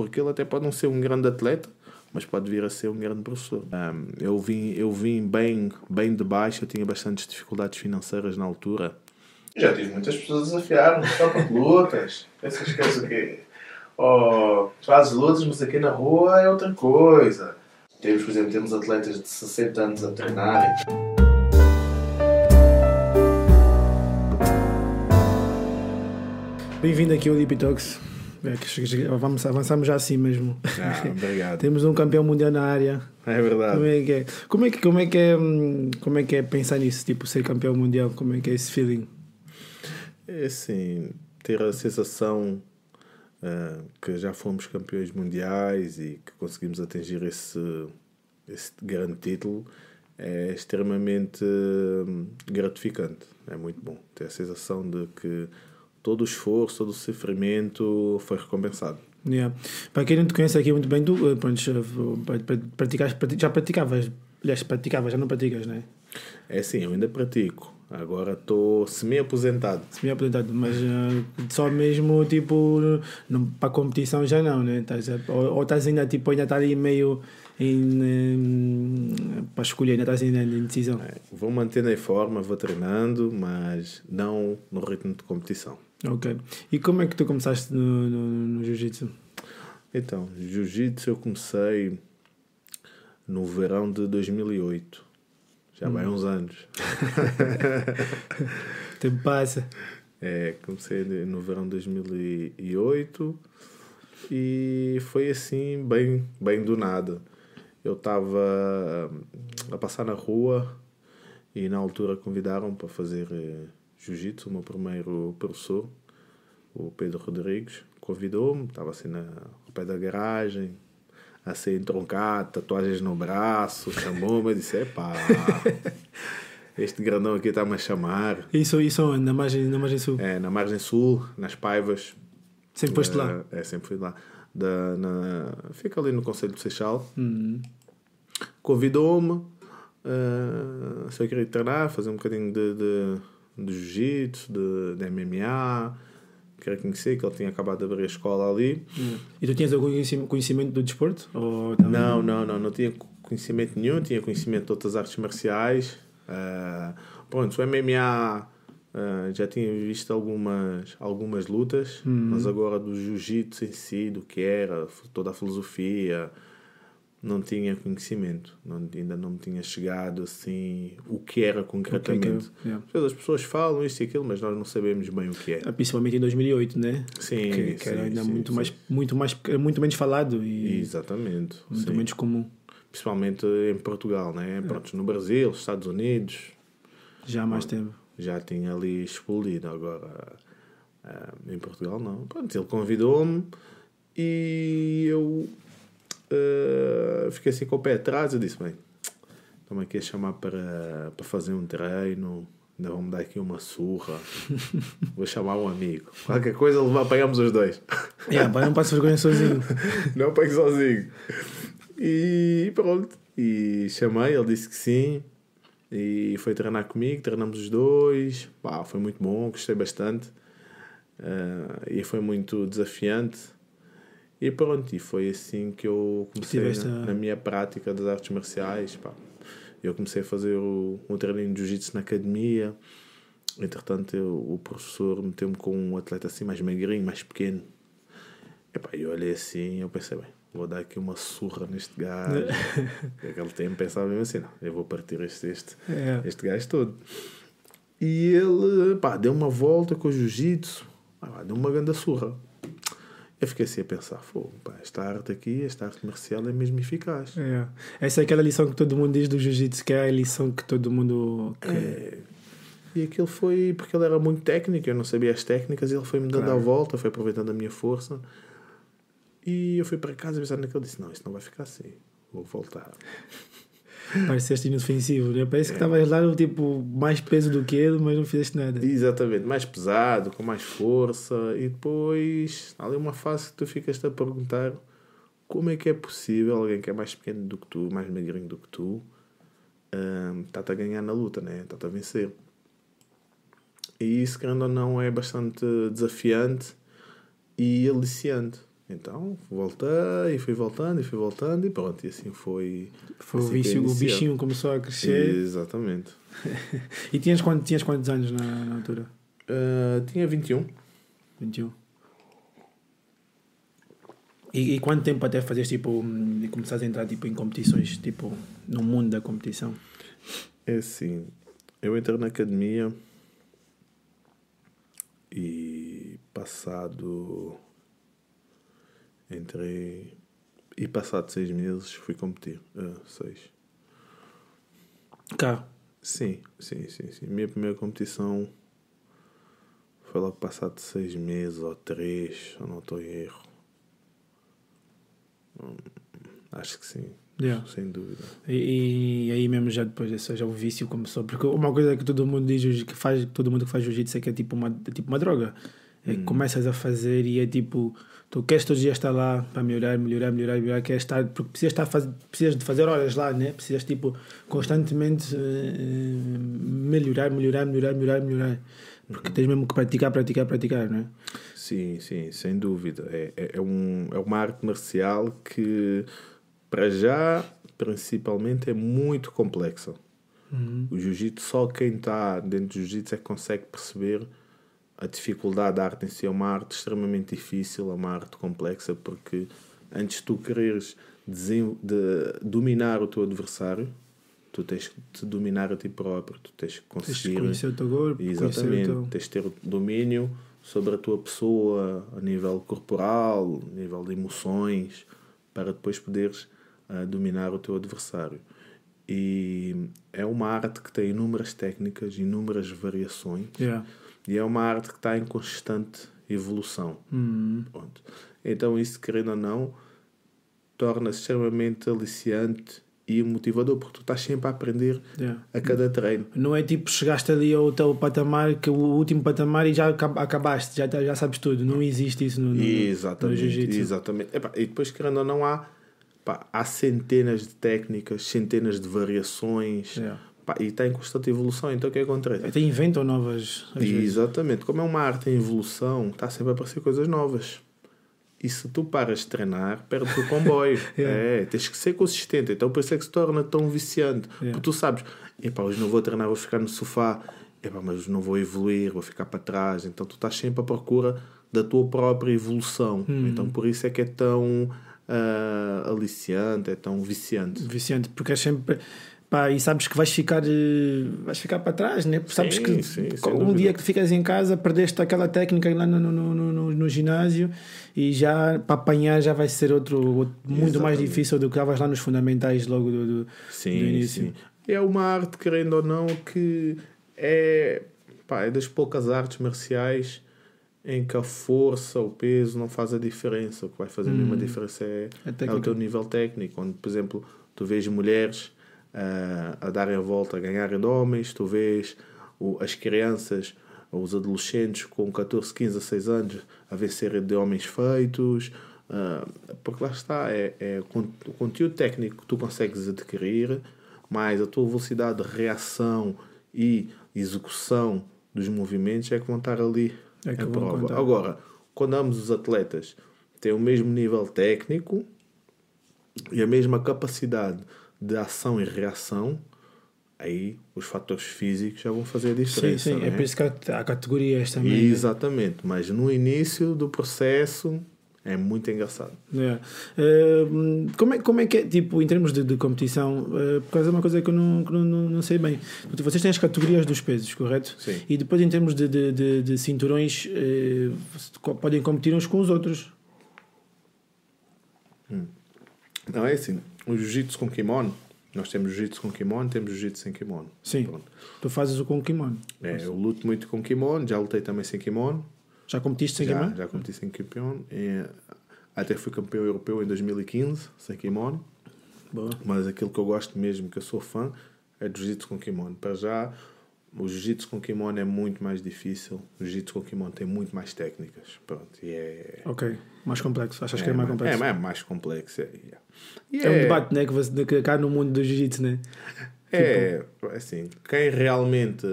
porque ele até pode não ser um grande atleta, mas pode vir a ser um grande professor. Um, eu vim, eu vim bem, bem de baixo, eu tinha bastantes dificuldades financeiras na altura. Já tive muitas pessoas a desafiar-me, só para lutas. És o quê? Oh, fazes lutas, mas aqui na rua é outra coisa. Temos, por exemplo, temos atletas de 60 anos a treinarem. Bem-vindo aqui ao Deep Talks. É, Vamos, avançamos já assim mesmo. Ah, obrigado. Temos um campeão mundial na área. É verdade. Como é que é? Como é que, como é, que é, hum, como é, que é pensar nisso? Tipo, ser campeão mundial, como é que é esse feeling? É assim, ter a sensação uh, que já fomos campeões mundiais e que conseguimos atingir esse, esse grande título é extremamente hum, gratificante. É muito bom ter a sensação de que todo o esforço, todo o sofrimento foi recompensado. Yeah. Para quem não te conhece aqui muito bem, tu eh, eh, praticas, já praticavas, aliás, praticavas, já não praticas, não é? É sim, eu ainda pratico. Agora estou semi-aposentado. Semi-aposentado, mas uh, só mesmo tipo para a competição já não, né? Tás, ou, ou estás ainda tipo ainda está ali meio em, em, para escolher, ainda estás ainda em decisão. É, vou mantendo em forma, vou treinando, mas não no ritmo de competição. Ok. E como é que tu começaste no, no, no Jiu-Jitsu? Então, Jiu-Jitsu eu comecei no verão de 2008. Já hum. vai uns anos. tempo passa. É, comecei no verão de 2008 e foi assim, bem, bem do nada. Eu estava a passar na rua e na altura convidaram para fazer eh, jiu-jitsu, o meu primeiro professor, o Pedro Rodrigues, convidou-me, estava assim na, ao pé da garagem, a ser entroncado, tatuagens no braço, chamou-me e disse, epá, este grandão aqui está-me a chamar. Isso, isso? Na margem, na margem sul? É, na margem sul, nas Paivas. Sempre foste lá? É, sempre fui lá. Da, na, fica ali no Conselho do Seixal. Uhum. Convidou-me, uh, se eu queria treinar, fazer um bocadinho de, de de jiu-jitsu, de, de MMA, queria conhecer, que ele tinha acabado de abrir a escola ali. Hum. E tu tinhas algum conhecimento do desporto? Ou não, não, não, não tinha conhecimento nenhum, tinha conhecimento de outras artes marciais. Uh, pronto, o MMA uh, já tinha visto algumas, algumas lutas, hum. mas agora do jiu-jitsu em si, do que era, toda a filosofia, não tinha conhecimento, não, ainda não me tinha chegado assim o que era concretamente. Que é, yeah. As pessoas falam isto e aquilo, mas nós não sabemos bem o que é. Ah, principalmente em 2008, né? Sim, que, que era ainda sim, muito, sim. Mais, muito, mais, muito menos falado e Exatamente. Muito sim. menos comum. Principalmente em Portugal, né? É. Pronto, no Brasil, Estados Unidos. Já há mais tempo. Já tinha ali explodido. Agora, uh, em Portugal, não. Pronto, ele convidou-me e eu uh, fiquei assim com o pé atrás. Eu disse: bem, estão-me aqui a chamar para, para fazer um treino. Ainda vão me dar aqui uma surra. Vou chamar um amigo. Qualquer coisa, apanhamos os dois. Yeah, não passo vergonha sozinho. não apanho sozinho. E pronto. E chamei, ele disse que sim. E foi treinar comigo, treinamos os dois. Pá, foi muito bom, gostei bastante. Uh, e foi muito desafiante. E pronto, e foi assim que eu comecei na, na, minha prática das artes marciais. Pá. Eu comecei a fazer o, o treininho de jiu-jitsu na academia. Entretanto, eu, o professor meteu-me com um atleta assim mais magrinho, mais pequeno. E eu olhei assim e eu pensei, bem, vou dar aqui uma surra neste gajo. Naquele tempo pensava mesmo assim, não, eu vou partir este, este, é. este gajo todo. E ele, pá, deu uma volta com o jiu-jitsu, deu uma grande surra. Eu fiquei assim a pensar, pá, esta arte aqui, esta arte marcial é mesmo eficaz. É. Essa é aquela lição que todo mundo diz do jiu-jitsu, que é a lição que todo mundo... É. E aquilo foi porque ele era muito técnico, eu não sabia as técnicas, e ele foi-me dando claro. a volta, foi aproveitando a minha força. E eu fui para casa pensar naquilo, disse, não, isso não vai ficar assim, vou voltar. Pareceste inofensivo, né? Parece que estavas lá tipo mais peso do que ele, mas não fizeste nada. Exatamente, mais pesado, com mais força, e depois ali uma fase que tu ficas a perguntar como é que é possível alguém que é mais pequeno do que tu, mais magrinho do que tu, está-te a ganhar na luta, né? Está-te a vencer. E isso, querendo ou não, é bastante desafiante e aliciante. Então voltei, fui voltando e fui voltando e pronto, e assim foi. Foi o, assim que vício, o bichinho começou a crescer. Exatamente. E tinhas, quantos, tinhas quantos anos na, na altura? Ah, tinha 21. 21. E, e quanto tempo até fazeres tipo hum, e começares a entrar tipo em competições, tipo no mundo da competição? É assim, eu entrei na academia e passado. Entrei. E passado seis meses fui competir. Ah, seis. Cá. Sim, sim, sim, sim. Minha primeira competição foi logo passado seis meses ou três, se eu não estou em erro. Hum, Acho que sim, Yeah. sem dúvida. E, e aí mesmo já depois, ou seja, o vício começou. Porque uma coisa que todo mundo diz que faz, todo mundo que faz jiu-jitsu é que é tipo uma, é tipo uma droga. É que começas a fazer e é tipo, tu queres todos os dias estar lá para melhorar, melhorar, melhorar, melhorar, queres estar, porque precisas, estar faz, precisas de fazer horas lá, né? Precisas tipo constantemente eh, melhorar, melhorar, melhorar, melhorar, melhorar. Porque tens mesmo que praticar, praticar, praticar, não é? Sim, sim, sem dúvida. É, é, é um, é uma arte marcial que, para já, principalmente, é muito complexa. O jiu-jitsu, só quem está dentro do jiu-jitsu é que consegue perceber a dificuldade da arte em si. É uma arte extremamente difícil, é uma arte complexa, porque antes de tu quereres de dominar o teu adversário, tu tens que te dominar a ti próprio, tu tens que Tens de conseguir. conhecer o teu corpo, o Exatamente. teu... Tens de ter domínio sobre a tua pessoa a nível corporal, a nível de emoções, para depois poderes ah, dominar o teu adversário. E é uma arte que tem inúmeras técnicas, inúmeras variações, Yeah. E é uma arte que está em constante evolução. Hum. Então, isso, querendo ou não, torna-se extremamente aliciante e motivador, porque tu estás sempre a aprender Yeah. a cada treino. Não é tipo chegaste ali ao teu patamar, que o último patamar e já acab- acabaste, já, já sabes tudo. Não existe isso no, no, no Exatamente, jiu-jitsu. exatamente. Epá, e depois, querendo ou não, há, pá, há centenas de técnicas, centenas de variações Yeah. Pá, e está em constante evolução. Então, o que é que acontece? Até inventam novas. Exatamente. Como é uma arte em evolução, está sempre a aparecer coisas novas. E se tu paras de treinar, perdes o comboio. É, tens que ser consistente. Então, por isso é que se torna tão viciante. Yeah. Porque tu sabes, epá, hoje não vou treinar, vou ficar no sofá. Epá, mas não vou evoluir, vou ficar para trás. Então, tu estás sempre à procura da tua própria evolução. Hum. Então, por isso é que é tão ah, aliciante, é tão viciante. Viciante, porque é sempre. Pá, e sabes que vais ficar, eh, vais ficar para trás, né? Porque sabes Sim, que sim, um dia que ficas em casa, perdeste aquela técnica lá no, no, no, no, no ginásio e já para apanhar já vai ser outro, outro- muito mais Exatamente. difícil do que estavas lá nos fundamentais logo do, do, do Sim, início. sim. É uma arte, querendo ou não, que é, pá, é das poucas artes marciais em que a força, o peso não faz a diferença. O que vai fazer mesmo a diferença é, A é o teu nível técnico. Onde, por exemplo, tu vês mulheres ah, a darem a volta, a ganharem de homens, tu vês o- as crianças, os adolescentes com 14, 15, 16 anos a vencerem de homens feitos. ah, porque lá está, é, é o con- o conteúdo técnico que tu consegues adquirir, mais a tua velocidade de reação e execução dos movimentos é que vão estar ali É que prova. contar. Agora, quando ambos os atletas têm o mesmo nível técnico e a mesma capacidade de ação e reação, aí os fatores físicos já vão fazer a Sim, diferença. sim, não é por isso que há, categorias também. né? Exatamente, mas no início do processo é muito engraçado. É. Eh, como, é, como é que é, tipo, em termos de, de competição, eh, por causa de uma coisa que eu não, que não, não, não sei bem. Vocês têm as categorias dos pesos, correto? Sim. E depois, em termos de, de, de, de cinturões, co- podem competir uns com os outros. Não é assim, o jiu-jitsu com kimono, nós temos jiu-jitsu com kimono, temos jiu-jitsu sem kimono. Sim. Pronto. Tu fazes o com kimono. É, eu luto muito com kimono, já lutei também sem kimono. Já competiste sem já, kimono? já competi sem kimono. E, até fui campeão europeu em 2015, sem kimono. Boa. Mas aquilo que eu gosto mesmo, que eu sou fã, é do jiu-jitsu com kimono. Para já, o jiu-jitsu com kimono é muito mais difícil. O jiu-jitsu com kimono tem muito mais técnicas. Pronto, e é... Ok. Mais complexo. Achas que é mais complexo? É, é mais complexo. É, e É, um debate, né? Que, você, que cá no mundo do jiu-jitsu, né? É, assim, quem realmente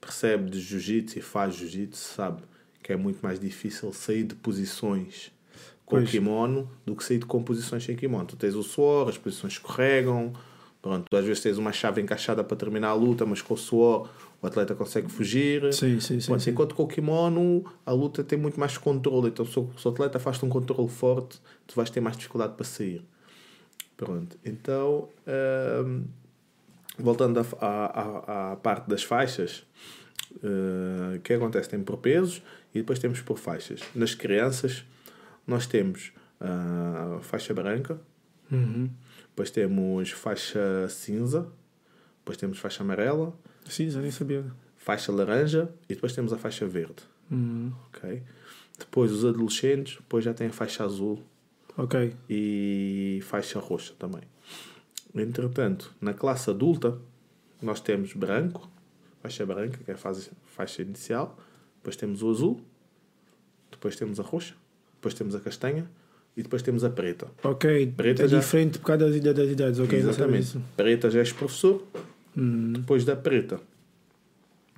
percebe de jiu-jitsu e faz jiu-jitsu sabe que é muito mais difícil sair de posições com Pois. o kimono do que sair de composições sem kimono. Tu tens o suor, as posições escorregam, pronto, tu às vezes tens uma chave encaixada para terminar a luta, mas com o suor o atleta consegue fugir. Sim, sim, sim. Pronto, sim. Enquanto com o kimono a luta tem muito mais controle. Então, se o, se o atleta faz um controle forte, tu vais ter mais dificuldade para sair. Pronto. Então, voltando à, à, à- à parte das faixas, eh, o que acontece? Tem por pesos e depois temos por faixas. Nas crianças, nós temos a faixa branca, Uhum. depois temos faixa cinza, depois temos faixa amarela, já nem sabia. faixa laranja e depois temos a faixa verde. Uhum. ok? Depois os adolescentes, depois já tem a faixa azul Ok. e faixa roxa também. Entretanto, na classe adulta, nós temos branco, faixa branca, que é a fase, faixa inicial, depois temos o azul, depois temos a roxa, depois temos a castanha e depois temos a preta. Ok. Preta é já- diferente por causa das idades. das idades. Ok, Exatamente. Preta já és professor, Uhum. depois da preta,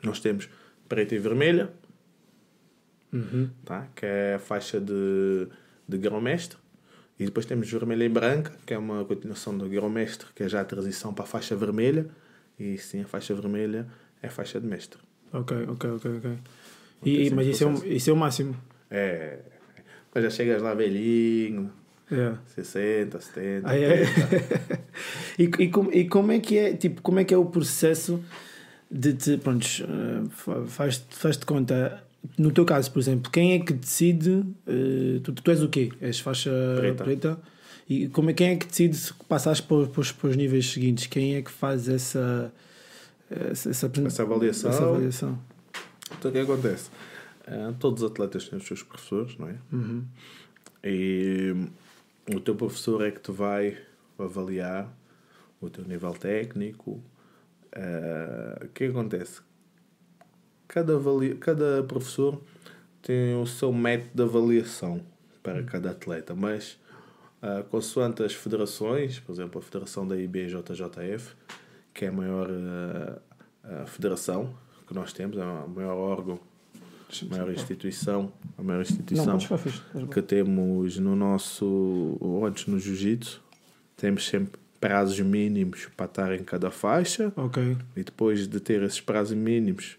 nós temos preta e vermelha, Uhum. tá? que é a faixa de, de grão-mestre. E depois temos vermelha e branca, que é uma continuação do grão-mestre, que é já a transição para a faixa vermelha. E sim, a faixa vermelha é a faixa de mestre. Ok, ok, ok, ok. E, sempre mas isso é, um, isso é o máximo. É. Mas já chegas lá velhinho, É. 60, 70. Ah, é? 80. e, e, como, e como é que é, tipo, como é que é o processo de te, pronto, faz, faz-te conta, no teu caso, por exemplo, quem é que decide, eh, tu, tu és o quê? És faixa Preta. preta? E como é, quem é que decide se passares para, os- para, os- para os níveis seguintes? Quem é que faz essa, essa, essa, Essa avaliação. essa avaliação? Então o que acontece? Ah, todos os atletas têm os seus professores, não é? Uhum. E o teu professor é que te vai avaliar o teu nível técnico. Ah, o que acontece? Cada, avalia... cada professor tem o seu método de avaliação para cada atleta, mas ah, consoante as federações, por exemplo, a Federação da IBJJF, que é a maior ah, federação que nós temos, é o maior órgão, a maior instituição, a maior instituição que temos no nosso antes no jiu-jitsu temos sempre prazos mínimos para estar em cada faixa Ok. e depois de ter esses prazos mínimos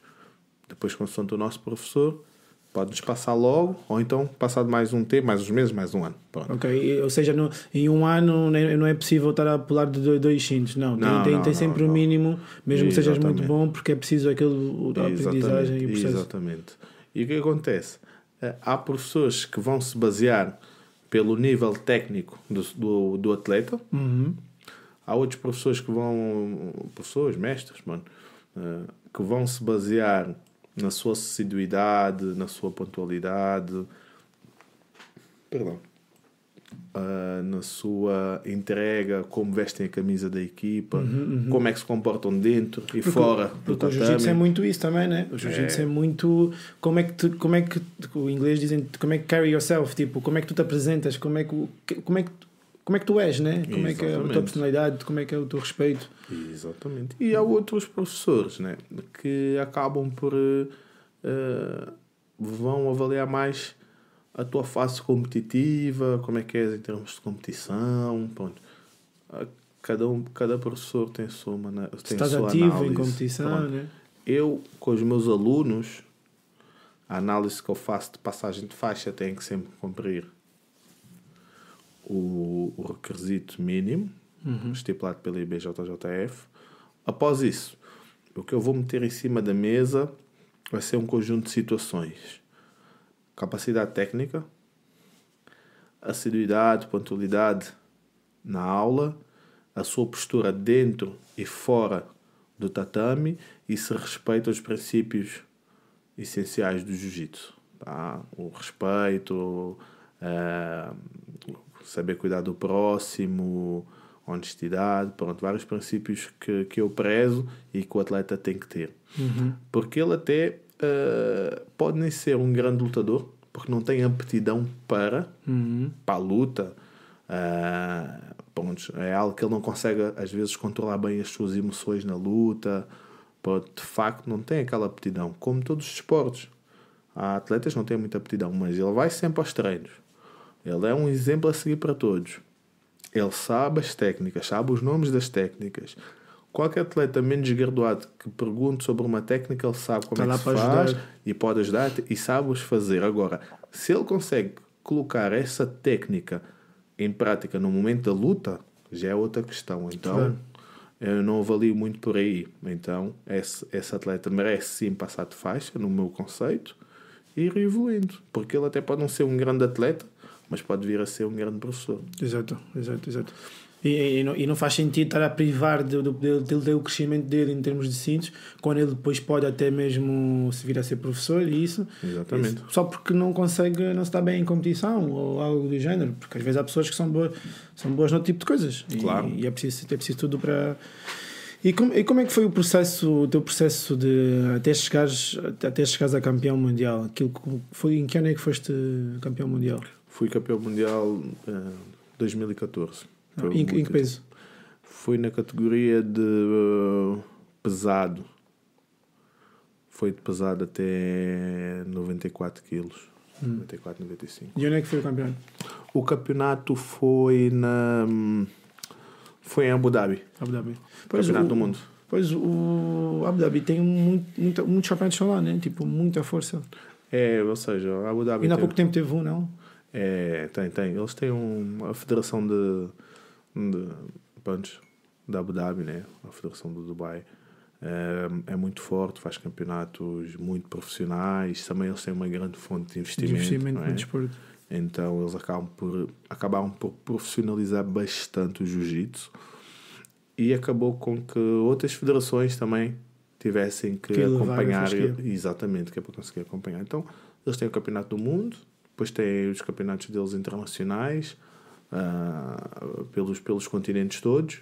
depois consoante o nosso professor pode-nos passar logo ou então passado mais um tempo, mais uns meses, mais um ano Pronto. Ok, ou seja, no, em um ano não é possível estar a pular de dois, cintos, não. Tem, Não, tem, não, tem sempre o não. mínimo, mesmo que sejas muito Exatamente. bom, porque é preciso aquele a aprendizagem e o processo. exatamente. E o que acontece? Eh, Há professores que vão se basear pelo nível técnico do, do, do atleta, Uhum. Há outros professores que vão, professores, mestres, mano, eh, que vão se basear na sua assiduidade, na sua pontualidade, perdão, ah, na sua entrega, como vestem a camisa da equipa, como é que se comportam dentro e Porque- fora do Porque o jiu-jitsu é tatame. muito isso também, né? O jiu-jitsu é. muito. Como é que tu, como é que o inglês dizem como é que carry yourself, tipo, como é que tu te apresentas, como é que como é que como é que tu és, né? Como é que é a tua Exatamente. personalidade, como é que é o teu respeito. Exatamente. E há outros professores né, que acabam por. eh, vão avaliar mais a tua face competitiva, como é que és em termos de competição. Pronto. Cada, um, cada professor tem a sua maneira. Tem estás sua ativo em análise. competição, Pronto. né? Eu, com os meus alunos, a análise que eu faço de passagem de faixa tem que sempre cumprir o, o requisito mínimo estipulado pela IBJJF. Após isso, o que eu vou meter em cima da mesa vai ser um conjunto de situações: capacidade técnica, assiduidade, pontualidade na aula, a sua postura dentro e fora do tatame e se respeita os princípios essenciais do jiu-jitsu. Tá? O respeito, eh, saber cuidar do próximo, honestidade, pronto, vários princípios que, que eu prezo e que o atleta tem que ter. Porque ele até eh, pode nem ser um grande lutador, porque não tem aptidão para, Uhum. para a luta. Ah, pronto, é algo que ele não consegue, às vezes, controlar bem as suas emoções na luta. Pode, de facto, não tem aquela aptidão. Como todos os esportes. Há atletas que não têm muita aptidão, mas ele vai sempre aos treinos. Ele é um exemplo a seguir para todos. Ele sabe as técnicas, sabe os nomes das técnicas. Qualquer atleta menos graduado que pergunte sobre uma técnica, ele sabe como Está é que se faz ajudar. e pode ajudar e sabe os fazer. Agora, se ele consegue colocar essa técnica em prática no momento da luta, já é outra questão. Então, Claro. eu não avalio muito por aí. Então, esse, esse atleta merece sim passar de faixa, no meu conceito, e ir evoluindo. Porque ele até pode não ser um grande atleta, mas pode vir a ser um grande professor. Exato, exato, exato. E, e, não, e não faz sentido estar a privar dele, o crescimento dele em termos de cintos, quando ele depois pode até mesmo se vir a ser professor e isso. Exatamente. Isso, só porque não consegue, não se está bem em competição ou algo do género. Porque às vezes há pessoas que são boas, são boas no tipo de coisas. E, Claro. e é, preciso, é preciso tudo para. E como, e como é que foi o processo, o teu processo de até chegares, até chegares a campeão mundial? Aquilo que foi, em que ano é que foste campeão mundial? Fui campeão mundial em 2014. Foi Em, que peso? Fui na categoria de uh, pesado. Foi de pesado até 94 quilos. Hum. 94, 95. E onde é que foi o campeonato? O campeonato foi na. Foi em Abu Dhabi. Abu Dhabi. campeonato o, do mundo. Pois o Abu Dhabi tem muito, muito, muitos campeonatos lá, né? Tipo, muita força. É, ou seja, Abu Dhabi. Ainda há pouco tempo teve um, não? É, tem, tem. Eles têm um, a Federação de, de pronto, da Abu Dhabi, né? A Federação do Dubai. É, é muito forte, faz campeonatos muito profissionais. Também eles têm uma grande fonte de De investimento. investimento não é? no desporto. Então eles acabam por, acabaram por profissionalizar bastante o jiu-jitsu e acabou com que outras federações também tivessem que, Que acompanhar. Exatamente, que é para conseguir acompanhar. Então eles têm o Campeonato do Mundo, depois têm os campeonatos deles internacionais ah, pelos, pelos continentes todos,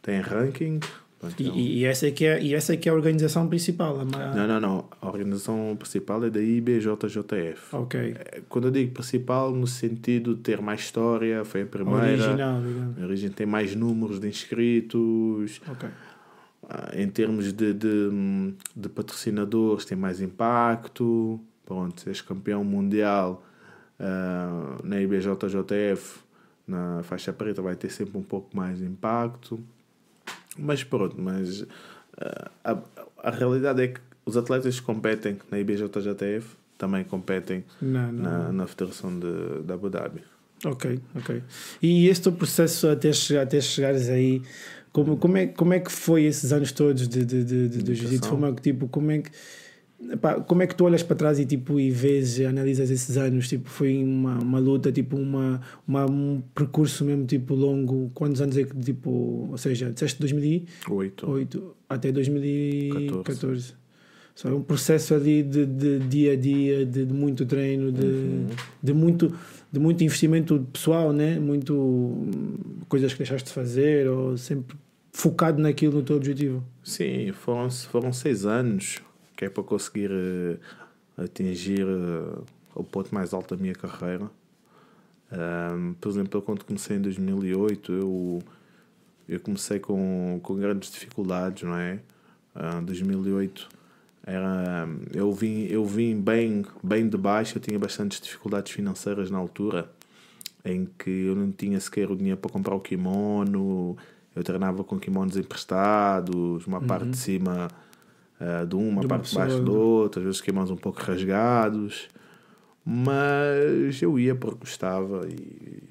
têm ranking. Pronto, E, é um- e, e essa é que é, e essa é que é a organização principal. A, Não, não, não. A organização principal é da IBJJF. Ok. Quando eu digo principal, no sentido de ter mais história, foi a primeira. Original, digamos. A origem tem mais números de inscritos. Ok. Ah, Em termos de, de, de patrocinadores, tem mais impacto. Pronto, és campeão mundial ah, na IBJJF, na faixa preta, vai ter sempre um pouco mais de impacto. Mas pronto, mas ah, a, a realidade é que os atletas que competem na IBJJF também competem Não, não. na, na Federação de, de Abu Dhabi. Ok, ok. E este teu processo até, chegar, até chegares aí, como, como, é, como é que foi esses anos todos de, de, de, de, de jiu-jitsu? Como é que, tipo, como é que epá, como é que tu olhas para trás e tipo e vês analisas esses anos? Tipo foi uma, uma luta tipo uma, uma um percurso mesmo tipo longo. Quantos anos é que tipo ou seja disseste 2008 Oito. até 2014 só é um processo ali de, de dia a dia de, de muito treino de, Uhum. de muito de muito investimento pessoal né? Muito hum, coisas que deixaste de fazer ou sempre focado naquilo no teu objetivo. Sim, foram, foram seis anos que é para conseguir eh, atingir eh, o ponto mais alto da minha carreira. Ahm, por exemplo, quando comecei em 2008, eu, eu comecei com, com grandes dificuldades, não é? Em 2008 era, eu, vim, eu vim bem, bem de baixo, eu tinha bastantes dificuldades financeiras na altura, em que eu não tinha sequer o dinheiro para comprar o kimono, eu treinava com kimonos emprestados, uma parte de cima eh, de uma. De uma parte de baixo né? outra, às vezes kimonos um pouco rasgados, mas eu ia porque gostava e,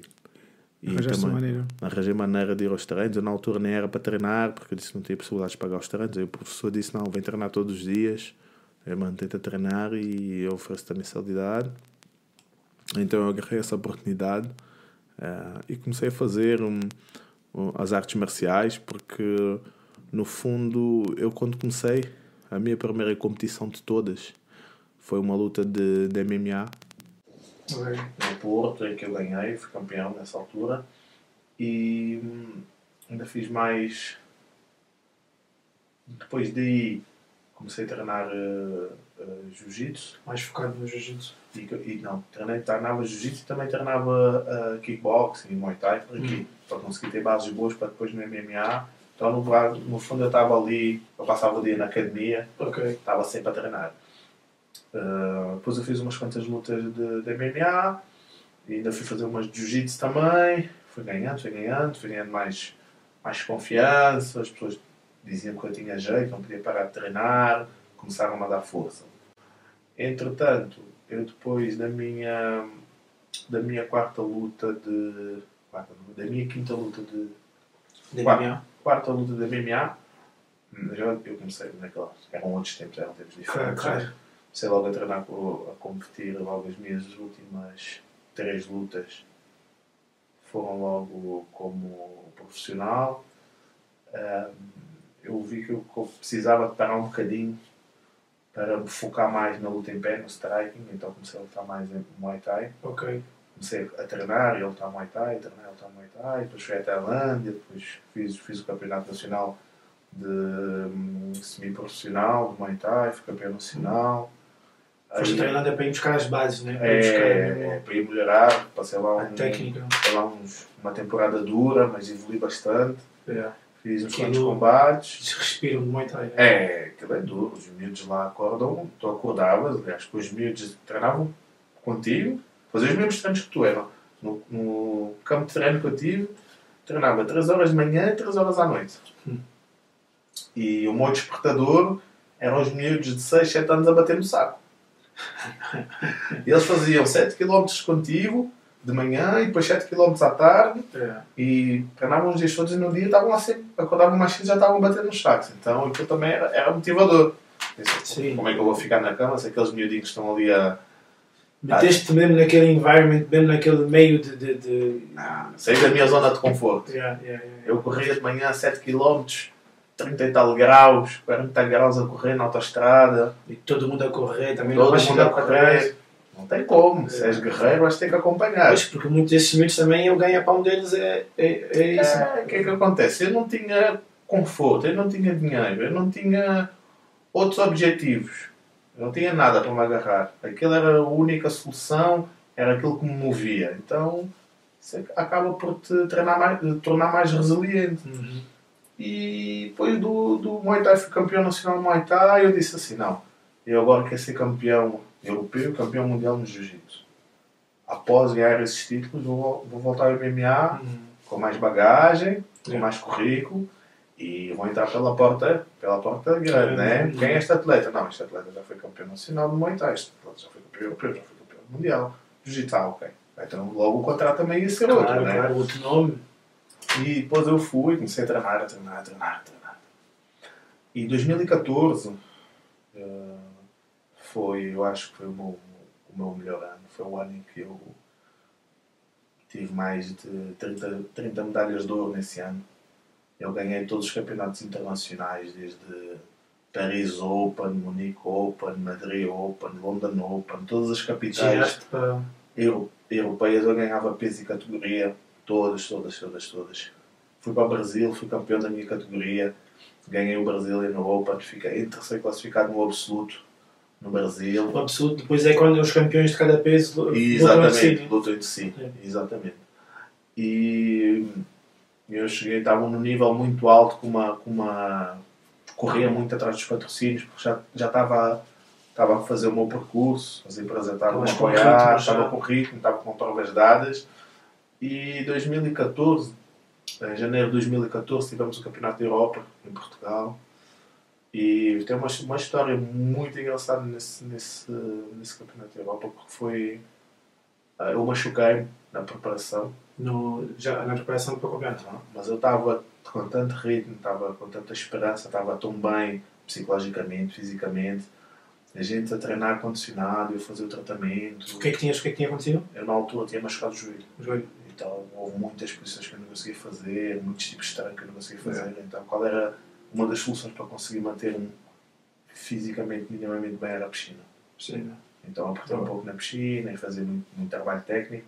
e também maneira arranjei maneira de ir aos treinos. Eu na altura nem era para treinar, porque eu disse que não tinha possibilidade de pagar os treinos. Aí o professor disse: Não, vem treinar todos os dias. Eu mantei-te a treinar e eu ofereço-te a mensalidade. Então eu agarrei essa oportunidade eh, e comecei a fazer um, um, as artes marciais, porque no fundo, eu quando comecei, a minha primeira competição de todas foi uma luta de, de MMA. No Porto, em que eu ganhei, fui campeão nessa altura. E hum, ainda fiz mais. Depois daí comecei a treinar uh, uh, jiu-jitsu. Mais focado no jiu-jitsu. E, e não, treinei, treinava jiu-jitsu e também treinava uh, kickboxing e muay thai por aqui. Para conseguir ter bases boas para depois no MMA. Então, no, no fundo, eu estava ali, eu passava o dia na academia, Ok. estava sempre a treinar. Uh, depois eu fiz umas quantas lutas de, de MMA E ainda fui fazer umas de jiu-jitsu também. Fui ganhando, fui ganhando, fui ganhando mais, mais confiança. As pessoas diziam que eu tinha jeito, não podia parar de treinar. Começaram a dar força. Entretanto, eu depois da minha, da minha quarta luta de. Quarta, da minha quinta luta de. Quatro. MMA. Quarta luta de MMA. Já eu comecei naquela. Eram outros tempos, eram tempos diferentes. Claro, claro. Comecei logo a treinar, a competir. Logo as minhas últimas três lutas foram logo como profissional. Eu vi que eu precisava de parar um bocadinho para me focar mais na luta em pé, no striking, então comecei a lutar mais em Muay Thai. Ok. Comecei a treinar e a lutar Muay Thai, a treinar e a Muay Thai, depois fui à Tailândia, depois fiz, fiz o campeonato nacional de hum, semi-profissional de Muay Thai, fui campeão nacional. Foste Aí- treinando é para ir buscar as bases, né? Para ir buscar é, mesmo para ir melhorar, passei lá, a um, passei lá uns, uma temporada dura, mas evolui bastante. É. Fiz uns quantos combates. Eles respiram de Muay Thai. né? É, aquilo é duro. Os miúdos lá acordam, tu acordavas, aliás, que os miúdos treinavam contigo, faziam os mesmos treinos que tu eram. No, no campo de treino que eu tive, treinava 3 horas de manhã e 3 horas à noite. Hum. E o meu despertador eram os miúdos de 6, 7 anos a bater no saco. E eles faziam 7 km contigo de manhã e depois 7 km à tarde É. e treinavam os dias todos e no dia estavam lá sempre, acordavam mais cedo e já estavam batendo nos sacos. Então aquilo também era, era motivador. Pensei, Sim. Como é que eu vou ficar na cama se aqueles miudinhos estão ali a. Meteste mesmo naquele environment, mesmo naquele meio de. de, de... sair da minha zona de conforto. Yeah, yeah, yeah. Eu corria de manhã 7 km, 30 e tal graus, 40 graus a correr na autostrada, E todo mundo a correr, também não todo vai mundo a correr. Não tem como, se és guerreiro vais ter que acompanhar. Pois, porque muitos desses miúdos também o ganha-pão deles é, é, é isso. É, O que é que acontece? Eu não tinha conforto, eu não tinha dinheiro, eu não tinha outros objetivos. Não tinha nada para me agarrar. Aquilo era a única solução, era aquilo que me movia. Então, isso acaba por te mais, tornar mais resiliente. Uhum. E depois do, do Muay Thai, fui campeão nacional de Muay Thai, eu disse assim, não, eu agora quero ser campeão europeu, campeão mundial no Jiu-Jitsu. Após ganhar esses títulos, vou, vou voltar ao MMA, Uhum. com mais bagagem, com É. mais currículo e vão entrar pela porta, pela porta grande, É, né? Quem é este atleta? Não, este atleta já foi campeão nacional de Muay Thai, este atleta já foi campeão europeu, já foi campeão mundial. Ah, ok. Então logo o contrato também ia ser outro, Claro, né? claro, outro nome. E depois eu fui, comecei a treinar, a treinar, a treinar, a treinar. E 2014 eh, foi, eu acho que foi o meu, o meu melhor ano. Foi o ano em que eu tive mais de 30, 30 medalhas de ouro nesse ano. Eu ganhei todos os campeonatos internacionais, desde Paris Open, Munique Open, Madrid Open, London Open, todas as capitais para. europeias eu ganhava peso e categoria, todas, todas, todas, todas. Fui para o Brasil, fui campeão da minha categoria, ganhei o Brasil no Open, fiquei em terceiro classificado no absoluto no Brasil. O absurdo. Depois é quando os campeões de cada peso lutam entre Exatamente, si. luta entre si, É. exatamente. E eu cheguei, estava num nível muito alto, com uma, com uma corria muito atrás dos patrocínios, porque já, já estava, estava a fazer o meu percurso, as empresas estavam a apoiar, estava com ritmo, estava com provas dadas. E em 2014, em janeiro de 2014, tivemos o Campeonato da Europa, em Portugal. E tem uma, uma história muito engraçada nesse, nesse, nesse Campeonato da Europa, porque foi. ah, Eu machuquei na preparação, No, já na preparação para o campeonato. mas eu estava com tanto ritmo, estava com tanta esperança, estava tão bem psicologicamente, fisicamente. A gente a treinar condicionado, eu fazer o tratamento. O que é que tinhas? O que é que tinha acontecido? Eu na altura tinha machucado o joelho. O joelho. Então houve muitas posições que eu não conseguia fazer, muitos tipos de treino que eu não conseguia fazer. Então qual era uma das soluções para conseguir manter-me fisicamente minimamente bem era a piscina. Sim. Então apertei um pouco na piscina e fazer muito, muito trabalho técnico.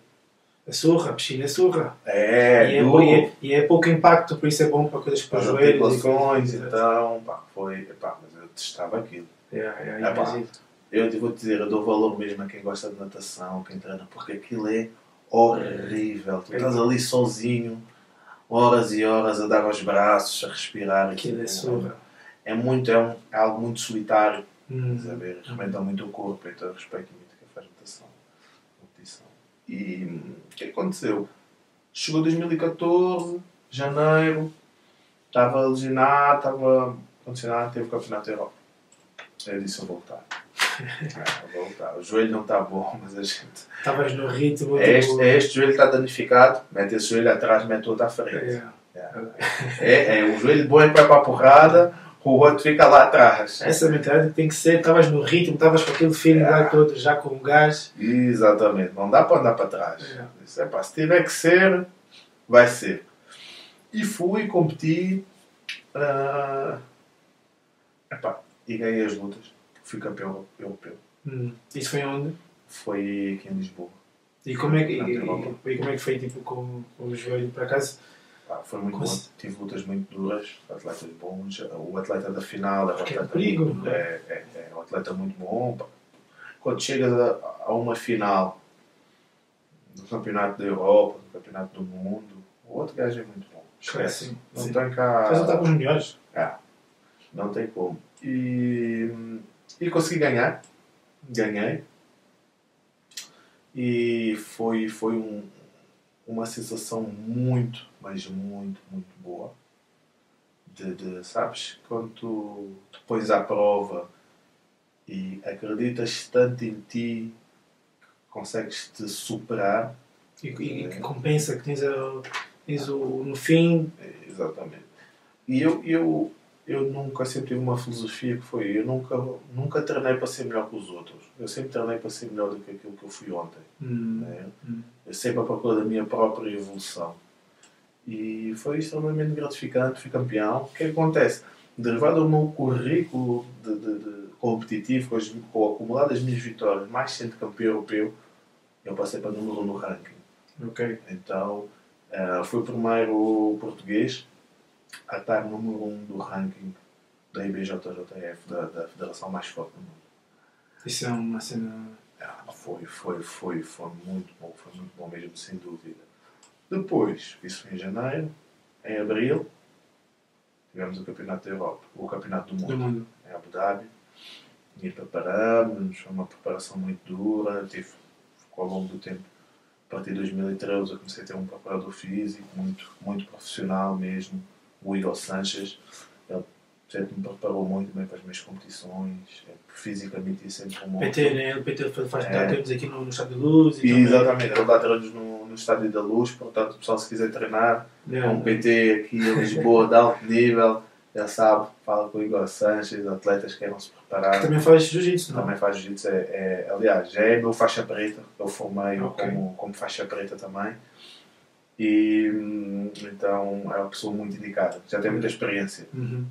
A surra, piscina é surra. É, e, é, e, é, e é pouco impacto, por isso é bom para coisas para joelhos. e articulações, então, pá, foi, pá, mas eu testava aquilo. É, é, É, pá. imagino. Eu te vou dizer, eu dou valor mesmo a quem gosta de natação, quem treina, porque aquilo é horrível. Tu É. estás ali sozinho, horas e horas a dar os braços, a respirar. Aquilo é surra. É muito, é, um, é algo muito solitário, Hum. ver? Rebenta muito o corpo, então respeito muito quem faz natação, competição. E o que aconteceu? Chegou 2014, janeiro, estava lesionado, estava condicionado, teve o campeonato da Europa. Eu disse: voltar. Ah, vou voltar. O joelho não está bom, mas a gente. Estavas no ritmo. É este, é este joelho está danificado, mete esse joelho atrás, mete o outro à frente. É. É, é o joelho bom é para a porrada, o outro fica lá atrás. Essa mentalidade tem que ser, estavas no ritmo, estavas com aquele feeling lá todo, já com o gás. Exatamente, não dá para andar para trás. É. Disse, "Epá, se tiver que ser, vai ser. E fui, competi ah, epá, e ganhei as lutas. Fui campeão europeu. Hum. Isso foi onde? Foi aqui em Lisboa. E como é que, e, e- e como é que foi tipo, com, com o joelho? Por acaso, Pá, foi muito bom. Tive lutas muito duras, atletas bons. O atleta da final era um Porque é atleta, perigo, muito, não é? é, é, é um atleta muito bom. pá. Quando chegas a, a uma final do Campeonato da Europa, do Campeonato do Mundo, o outro gajo é muito bom. Esquece. Sim, não sim. tem cá. a estar com os melhores. É, não tem como. E, e consegui ganhar. Ganhei. E foi, foi um, uma sensação muito, mas muito, muito boa. De, de, sabes, quando tu te pões à prova e acreditas tanto em ti consegues te superar. E, e, e que compensa que tens, a, tens o, no fim. Exatamente. E eu, eu, eu nunca, sempre tive uma filosofia que foi, eu nunca, nunca treinei para ser melhor que os outros. Eu sempre treinei para ser melhor do que aquilo que eu fui ontem. Hum, né? hum. Eu sempre a procura da minha própria evolução. E foi extremamente gratificante, fui campeão. O que é acontece? Derivado do meu currículo de, de- de competitivo, com, as, com o acumulado das minhas vitórias, mais sendo campeão europeu, eu passei para número 1 no ranking. Ok. Então, eh, fui o primeiro português a estar número 1 do ranking da IBJJF, da, da federação mais forte do mundo. Isso é uma cena. Ah, foi, foi, foi, foi muito bom, foi muito bom mesmo, sem dúvida. Depois, isso foi em janeiro, em abril, tivemos o Campeonato da Europa, o Campeonato do do Mundo, mundo. em Abu Dhabi. E preparamos, foi uma preparação muito dura, tive, ao longo do tempo, a partir de 2013 eu comecei a ter um preparador físico muito, muito profissional mesmo, o Igor Sanches. Ele sempre me preparou muito bem para as minhas competições, é, fisicamente e sempre um bom. PT, né? O PT faz É. é. treinos aqui no, no Estado de Luz. E E, também- exatamente, ele dá treinos no, no Estádio da Luz, portanto, o pessoal se quiser treinar, É. com um PT aqui em Lisboa de alto nível, já sabe, fala com o Igor Sanches, atletas que queiram se preparar. Também faz jiu-jitsu, não? Também faz jiu-jitsu, é, é- aliás, já é meu faixa preta, eu formei Ok. como, como faixa preta também. E hum, então é uma pessoa muito indicada, já tem muita experiência. Uhum.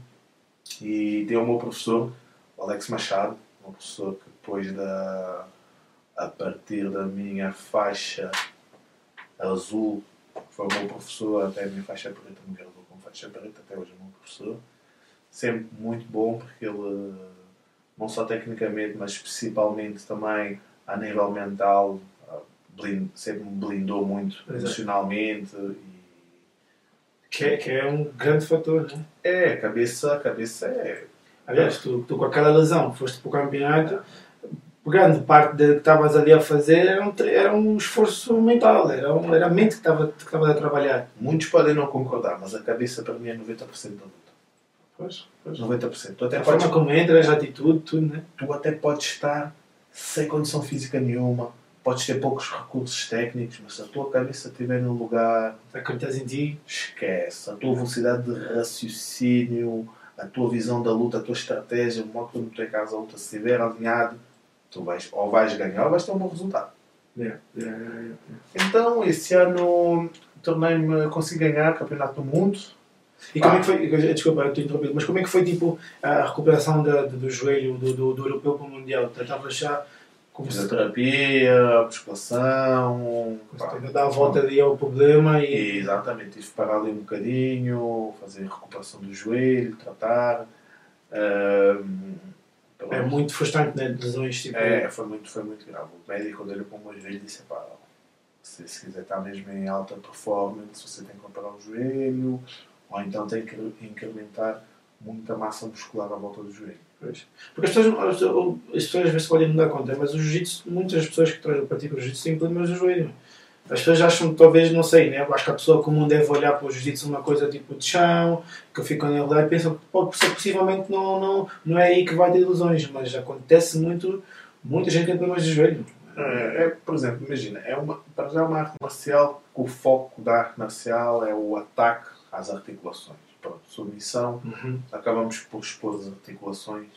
E tem o meu professor, o Alex Machado, um professor que depois da. a partir da minha faixa azul, foi o meu professor, até a minha faixa preta me gravou como faixa preta, até hoje é o meu professor. Sempre muito bom, porque ele, não só tecnicamente, mas principalmente também a nível mental, ah, sempre me blindou muito Exato. emocionalmente. E, Que, é, que é um grande fator, né? é, cabeça, cabeça é Aliás, tu, tu com aquela lesão foste para o campeonato, grande parte do que estavas ali a fazer era um, era um esforço mental, era, um, era a mente que estava que estavas a trabalhar. Muitos podem não concordar, mas a cabeça para mim é 90% da luta. Pois, pois. 90%. Tu até, A podes, forma como entras, a atitude, tudo, né? tu até podes estar sem condição física nenhuma, podes ter poucos recursos técnicos, mas se a tua cabeça estiver no lugar, Acreditas em ti, esquece. A tua velocidade de raciocínio, a tua visão da luta, a tua estratégia, o modo como tu encaras a luta, se estiver alinhado, tu vais, ou vais ganhar ou vais ter um bom resultado. É, é, é, Então, esse ano tornei-me, consegui ganhar o Campeonato do Mundo. E como Ah. é que foi, desculpa, eu te interrompi, mas como é que foi tipo a recuperação da, do, do joelho do, do, do europeu para o mundial? Estavas já com Fisioterapia, musculação. ainda dar a volta ali ao problema E, exatamente, tive que parar ali um bocadinho, fazer recuperação do joelho, tratar. Pronto. É muito frustrante, né? Lesões tipo. É, foi muito, foi muito grave. O médico, quando olhou para o meu joelho, disse: pá, se, se quiser estar mesmo em alta performance, você tem que operar o joelho, ou então tem que incrementar muita massa muscular à volta do joelho. Pois. Porque as pessoas, as pessoas as pessoas às vezes podem não dar conta, mas o jiu-jitsu, muitas pessoas que praticam o jiu-jitsu têm problemas no joelho. As pessoas acham, talvez, não sei, né? Eu acho que a pessoa comum deve olhar para o jiu-jitsu uma coisa tipo de chão, que ficam a olhar e pensam que possivelmente não, não, não é aí que vai ter ilusões, mas acontece muito, muita gente tem problemas de joelho. É, é, por exemplo, imagina, é uma, para já é uma arte marcial que o foco da arte marcial é o ataque às articulações. Pronto, submissão, Uhum. acabamos por expor as articulações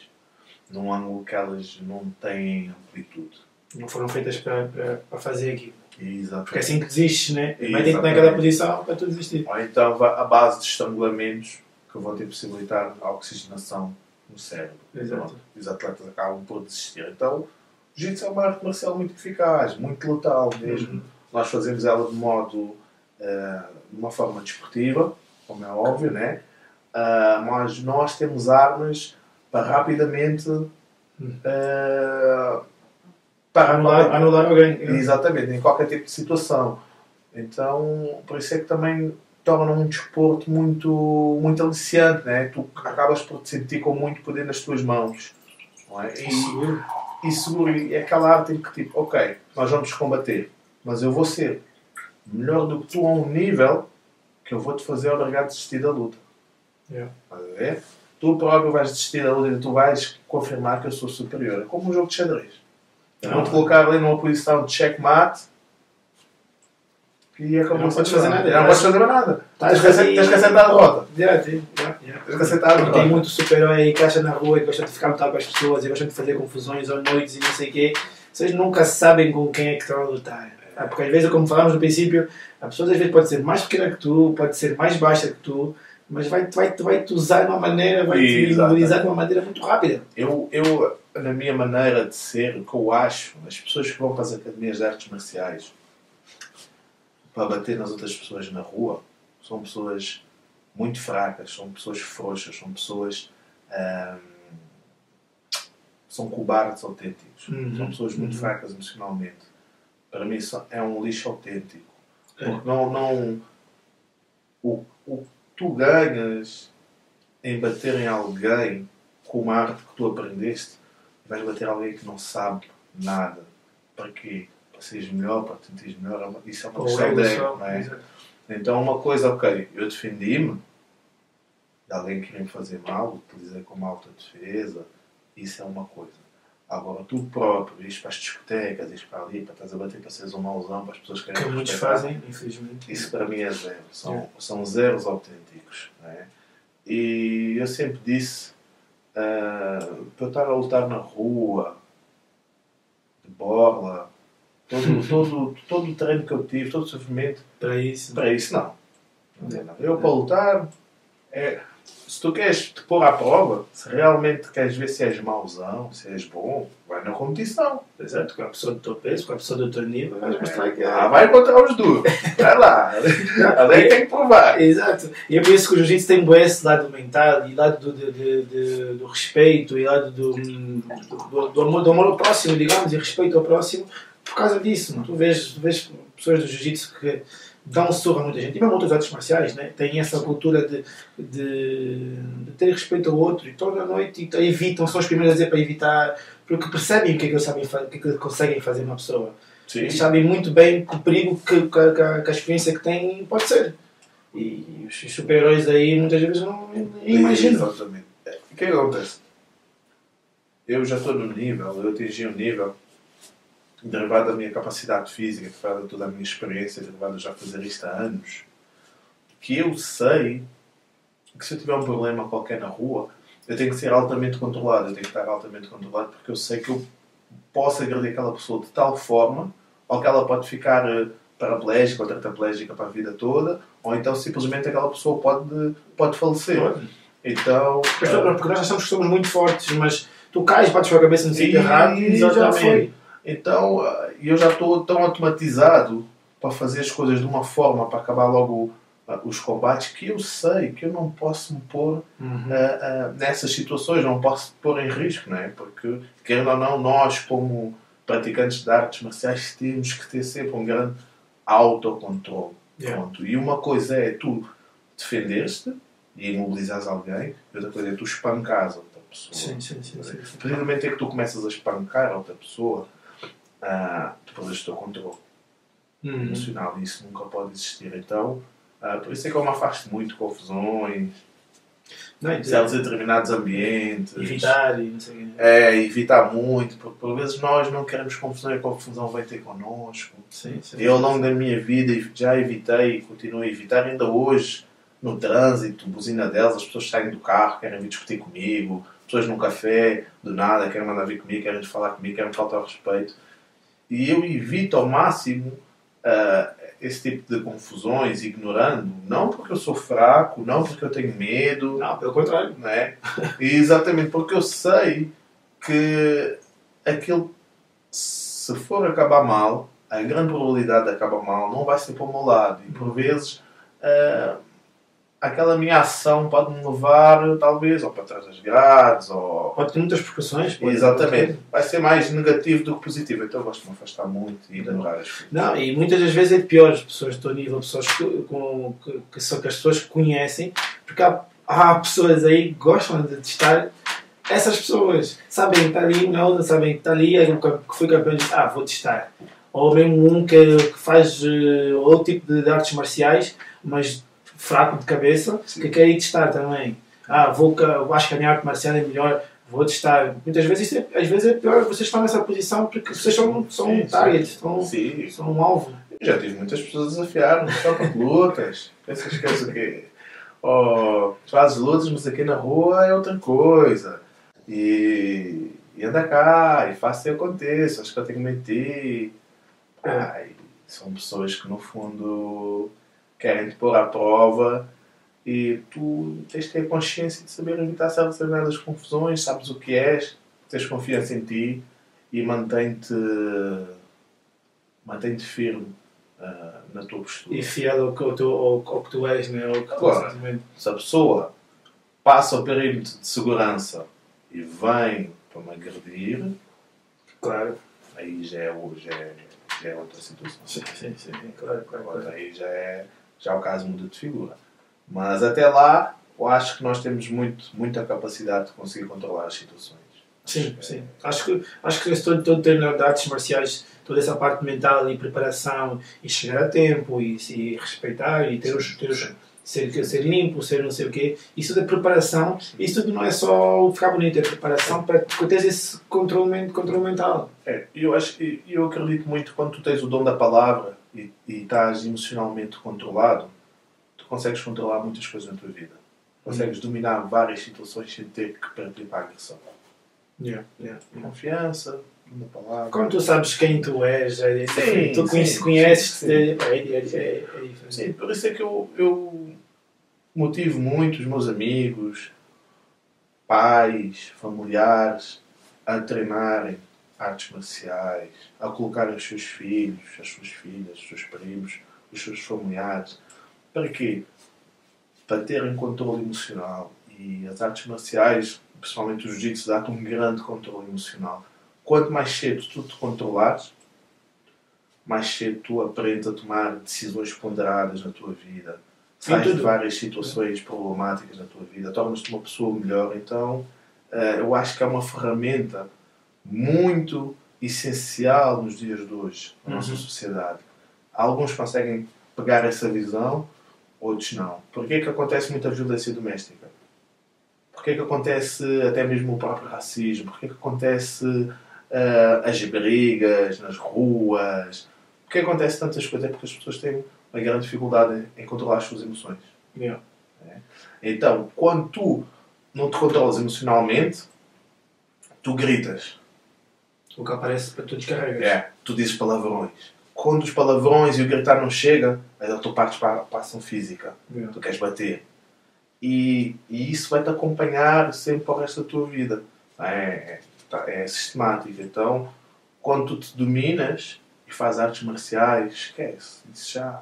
num ângulo que elas não têm amplitude. Não foram feitas para, para, para fazer aquilo. Exato. Porque é assim que desistes, né? Metem-te Exatamente. naquela posição para tu desistir. Ou então a base de estrangulamentos que vão ter possibilitar a oxigenação no cérebro. Exato. Pronto, e os atletas acabam por desistir. Então, o jiu-jitsu é uma arte marcial muito eficaz, muito letal mesmo. Uhum. Nós fazemos ela de modo, eh, de uma forma desportiva, como é óbvio, né? Ah, mas nós temos armas para rapidamente eh, para Anular, anular alguém. Exatamente, em qualquer tipo de situação. Então, por isso é que também torna um desporto muito, muito aliciante, né? Tu acabas por te sentir com muito poder nas tuas mãos. Não é? E, e seguro, e é aquela arte em que, tipo, ok, nós vamos combater, mas eu vou ser melhor do que tu a um nível que eu vou te fazer obrigar a desistir da luta. Yeah. Tu próprio vais desistir da luta e tu vais confirmar que eu sou superior. É como um jogo de xadrez. Eu vou te colocar ali numa posição de checkmate e acabou Não de podes fazer nada. Não podes fazer mais nada. Estás Tens que aceitar- a derrota. Direto. Tens que aceitar a E tem derrota. muito super-herói aí que acha na rua e gosta de ficar a lutar com as pessoas e gosta de fazer confusões ou noites e não sei o quê. Vocês nunca sabem com quem é que estão a lutar. Ah, Porque às vezes, como falámos no princípio, a pessoa às vezes pode ser mais pequena que tu, pode ser mais baixa que tu, mas vai-te vai, vai -te usar de uma maneira, vai-te imobilizar de uma maneira muito rápida. Eu, eu, na minha maneira de ser, o que eu acho, as pessoas que vão para as academias de artes marciais para bater nas outras pessoas na rua são pessoas muito fracas, são pessoas frouxas, são pessoas. ahm, são cobardes autênticos. Uhum, São pessoas muito uhum. fracas emocionalmente. Para mim, isso é um lixo autêntico. É. Porque não. não o, o tu ganhas em bater em alguém com uma arte que tu aprendeste, vais bater alguém que não sabe nada. Para quê? Para seres melhor, para te sentires melhor. É Isso é uma questão de ego, não é? exato. Então, uma coisa, ok, eu defendi-me de alguém que queria me fazer mal, utilizei como autodefesa, isso é uma coisa. Agora, tu próprio, ires para as discotecas, ires para ali, para estás a bater para seres um mauzão, para as pessoas querem Que muitos fazem, infelizmente. Isso para mim é zero. São, É. são zeros autênticos. não é? E eu sempre disse, ah, para eu estar a lutar na rua, de borla, todo, todo, todo o treino que eu tive, todo o sofrimento, Para isso. para isso, não. Não nada. Eu, para lutar, é, se tu queres te pôr à prova, se realmente queres ver se és mauzão, se és bom, vai na competição. Exato, com a pessoa do teu peso, com a pessoa do teu nível, vais mostrar que é. Ah, vai encontrar os duros. Vai lá. Ali tem que provar. Exato. E é por isso que o jiu-jitsu tem bué esse lado mental e lado do, de- de- de- do respeito e lado do, do, do amor, do amor ao próximo, digamos, e respeito ao próximo por causa disso. Tu vês, tu vês pessoas do jiu-jitsu que dão surra a muita gente, e mesmo outras artes marciais, né? têm essa cultura de, de, de ter respeito ao outro e toda a noite e evitam, são os primeiros a dizer para evitar, porque percebem o que é que eles sabem, o que é que conseguem fazer uma pessoa. Eles sabem muito bem que o perigo que, que, que a, experiência que têm pode ser. E os super-heróis aí muitas vezes não nem imaginam. Exatamente. O que é que acontece? Eu já estou no nível, eu atingi um nível derivado da minha capacidade física, derivado de toda a minha experiência, derivado de já fazer isto há anos, que eu sei que se eu tiver um problema qualquer na rua, eu tenho que ser altamente controlado, eu tenho que estar altamente controlado porque eu sei que eu posso agredir aquela pessoa de tal forma, ou que ela pode ficar eh, paraplégica ou tetraplégica para a vida toda, ou então simplesmente aquela pessoa pode, pode falecer. Então, Porque porque nós achamos que somos muito fortes, mas tu cais, bates com a cabeça no sítio errado e já foi. Então, eu já estou tão automatizado para fazer as coisas de uma forma para acabar logo ah, os combates que eu sei que eu não posso me pôr Uhum. ah, ah, nessas situações, não posso pôr em risco, não é? Porque, querendo ou não, nós, como praticantes de artes marciais, temos que ter sempre um grande autocontrole. Yeah. E uma coisa é tu defenderes-te e imobilizares alguém, e outra coisa é tu espancares outra pessoa. Sim, sim, sim. sim. Precisamente é que tu começas a espancar outra pessoa, ah, tu perdes o teu controle Uhum. emocional e isso nunca pode existir. Então, ah, por isso é que eu me afasto muito de confusões, Não, é de determinados ambientes. evitar e não sei o quê. É, evitar muito, porque por vezes nós não queremos confusão e a confusão vai ter connosco. Sim, sim. Eu, ao longo da minha vida, já evitei e continuo a evitar, ainda hoje, no trânsito, buzina delas, as pessoas saem do carro, querem vir discutir comigo, pessoas num café, do nada, querem mandar vir comigo, querem falar comigo, querem faltar ao respeito. E eu evito ao máximo ah, esse tipo de confusões, ignorando, não porque eu sou fraco, não porque eu tenho medo, Não, pelo contrário. não é? E exatamente porque eu sei que aquilo, se for acabar mal, a grande probabilidade de acabar mal não vai ser para o meu lado. E por vezes ah, aquela minha ação pode me levar, talvez, ou para trás das grades, ou. Pode ter muitas pode- Exatamente. Vai ser mais negativo do que positivo. Então eu gosto de me afastar muito e ignorar as coisas. Não, e muitas das vezes é pior as pessoas do teu nível, pessoas que, com, que, que são que as pessoas que conhecem, porque há, há pessoas aí que gostam de testar essas pessoas. Sabem que está ali outra, sabem que está ali, é campe- que foi campeão de ah, vou testar. Ou mesmo um que, que faz eh, outro tipo de artes marciais, mas fraco de cabeça, que quer ir testar também. Ah, vou, acho que a minha arte marcial é melhor, vou testar. Muitas vezes, é, às vezes é pior vocês estão nessa posição porque vocês são, são Sim, um target, são, Sim. são um alvo. Eu já tive muitas pessoas a desafiar-me, só para lutas. Que és o quê? Oh, tu fazes lutas, mas aqui na rua é outra coisa. E, e anda cá, e faça e aconteça, acho que eu tenho que mentir. Ai, são pessoas que no fundo querem te pôr à prova e tu tens de ter consciência de saber evitar certas determinadas confusões, sabes o que és, tens confiança em ti e mantém-te mantém-te firme ah, na tua postura. E fiel ao que, ao, ao, ao que tu és, né? ao que simplesmente- Se a pessoa passa o perímetro de segurança e vem para me agredir, Claro. aí já é, já é, já é outra situação. Sim, sim, sim. Claro, claro, claro. aí já é já o caso muda de figura. Mas até lá, eu acho que nós temos muito, muita capacidade de conseguir controlar as situações. Sim, sim. Acho que, acho que todo, todo treino de artes marciais, toda essa parte mental e preparação, e chegar a tempo, e, e respeitar, e ter os, ter os ser, ser limpo, ser não sei o quê, isso da preparação, isso tudo não é só ficar bonito, é preparação para ter esse controle, controle mental. É, eu, acho, eu acredito muito quando tu tens o dom da palavra e, e estás emocionalmente controlado, tu consegues controlar muitas coisas na tua vida. Consegues dominar várias situações sem ter que partir para a agressão. Yeah, yeah, yeah. Confiança, da palavra. Quando tu sabes quem tu és, é, Sim, tu conheces, sim, conheces sim, é, é, é, é. Sim, por isso é que eu, eu motivo muito os meus amigos, pais, familiares a treinarem artes marciais, a colocarem os seus filhos, as suas filhas, os seus primos, os seus familiares. Para quê? Para terem controle emocional. E as artes marciais, principalmente o jiu-jitsu, dá-te um grande controle emocional. Quanto mais cedo tu te controlares, mais cedo tu aprendes a tomar decisões ponderadas na tua vida. Sais de várias situações problemáticas na tua vida, tornas-te uma pessoa melhor. Então, eh, eu acho que é uma ferramenta muito essencial nos dias de hoje, na nossa Uhum. sociedade. Alguns conseguem pegar essa visão, outros não. Porquê que acontece muita violência doméstica? Porquê que acontece até mesmo o próprio racismo? Porquê que acontece eh, as brigas nas ruas? Porquê que acontece tantas coisas? É porque as pessoas têm uma grande dificuldade em controlar as suas emoções. Yeah. Então, quando tu não te controlas emocionalmente, tu gritas. O que aparece para tu descarregas. É, tu dizes palavrões. Quando os palavrões e o gritar não chega, aí a tua parte para para a ação física. Yeah. Tu queres bater. E, e isso vai te acompanhar sempre para o resto da tua vida. É, é, tá- é sistemático. Então, quando tu te dominas e fazes artes marciais, esquece. Isso já,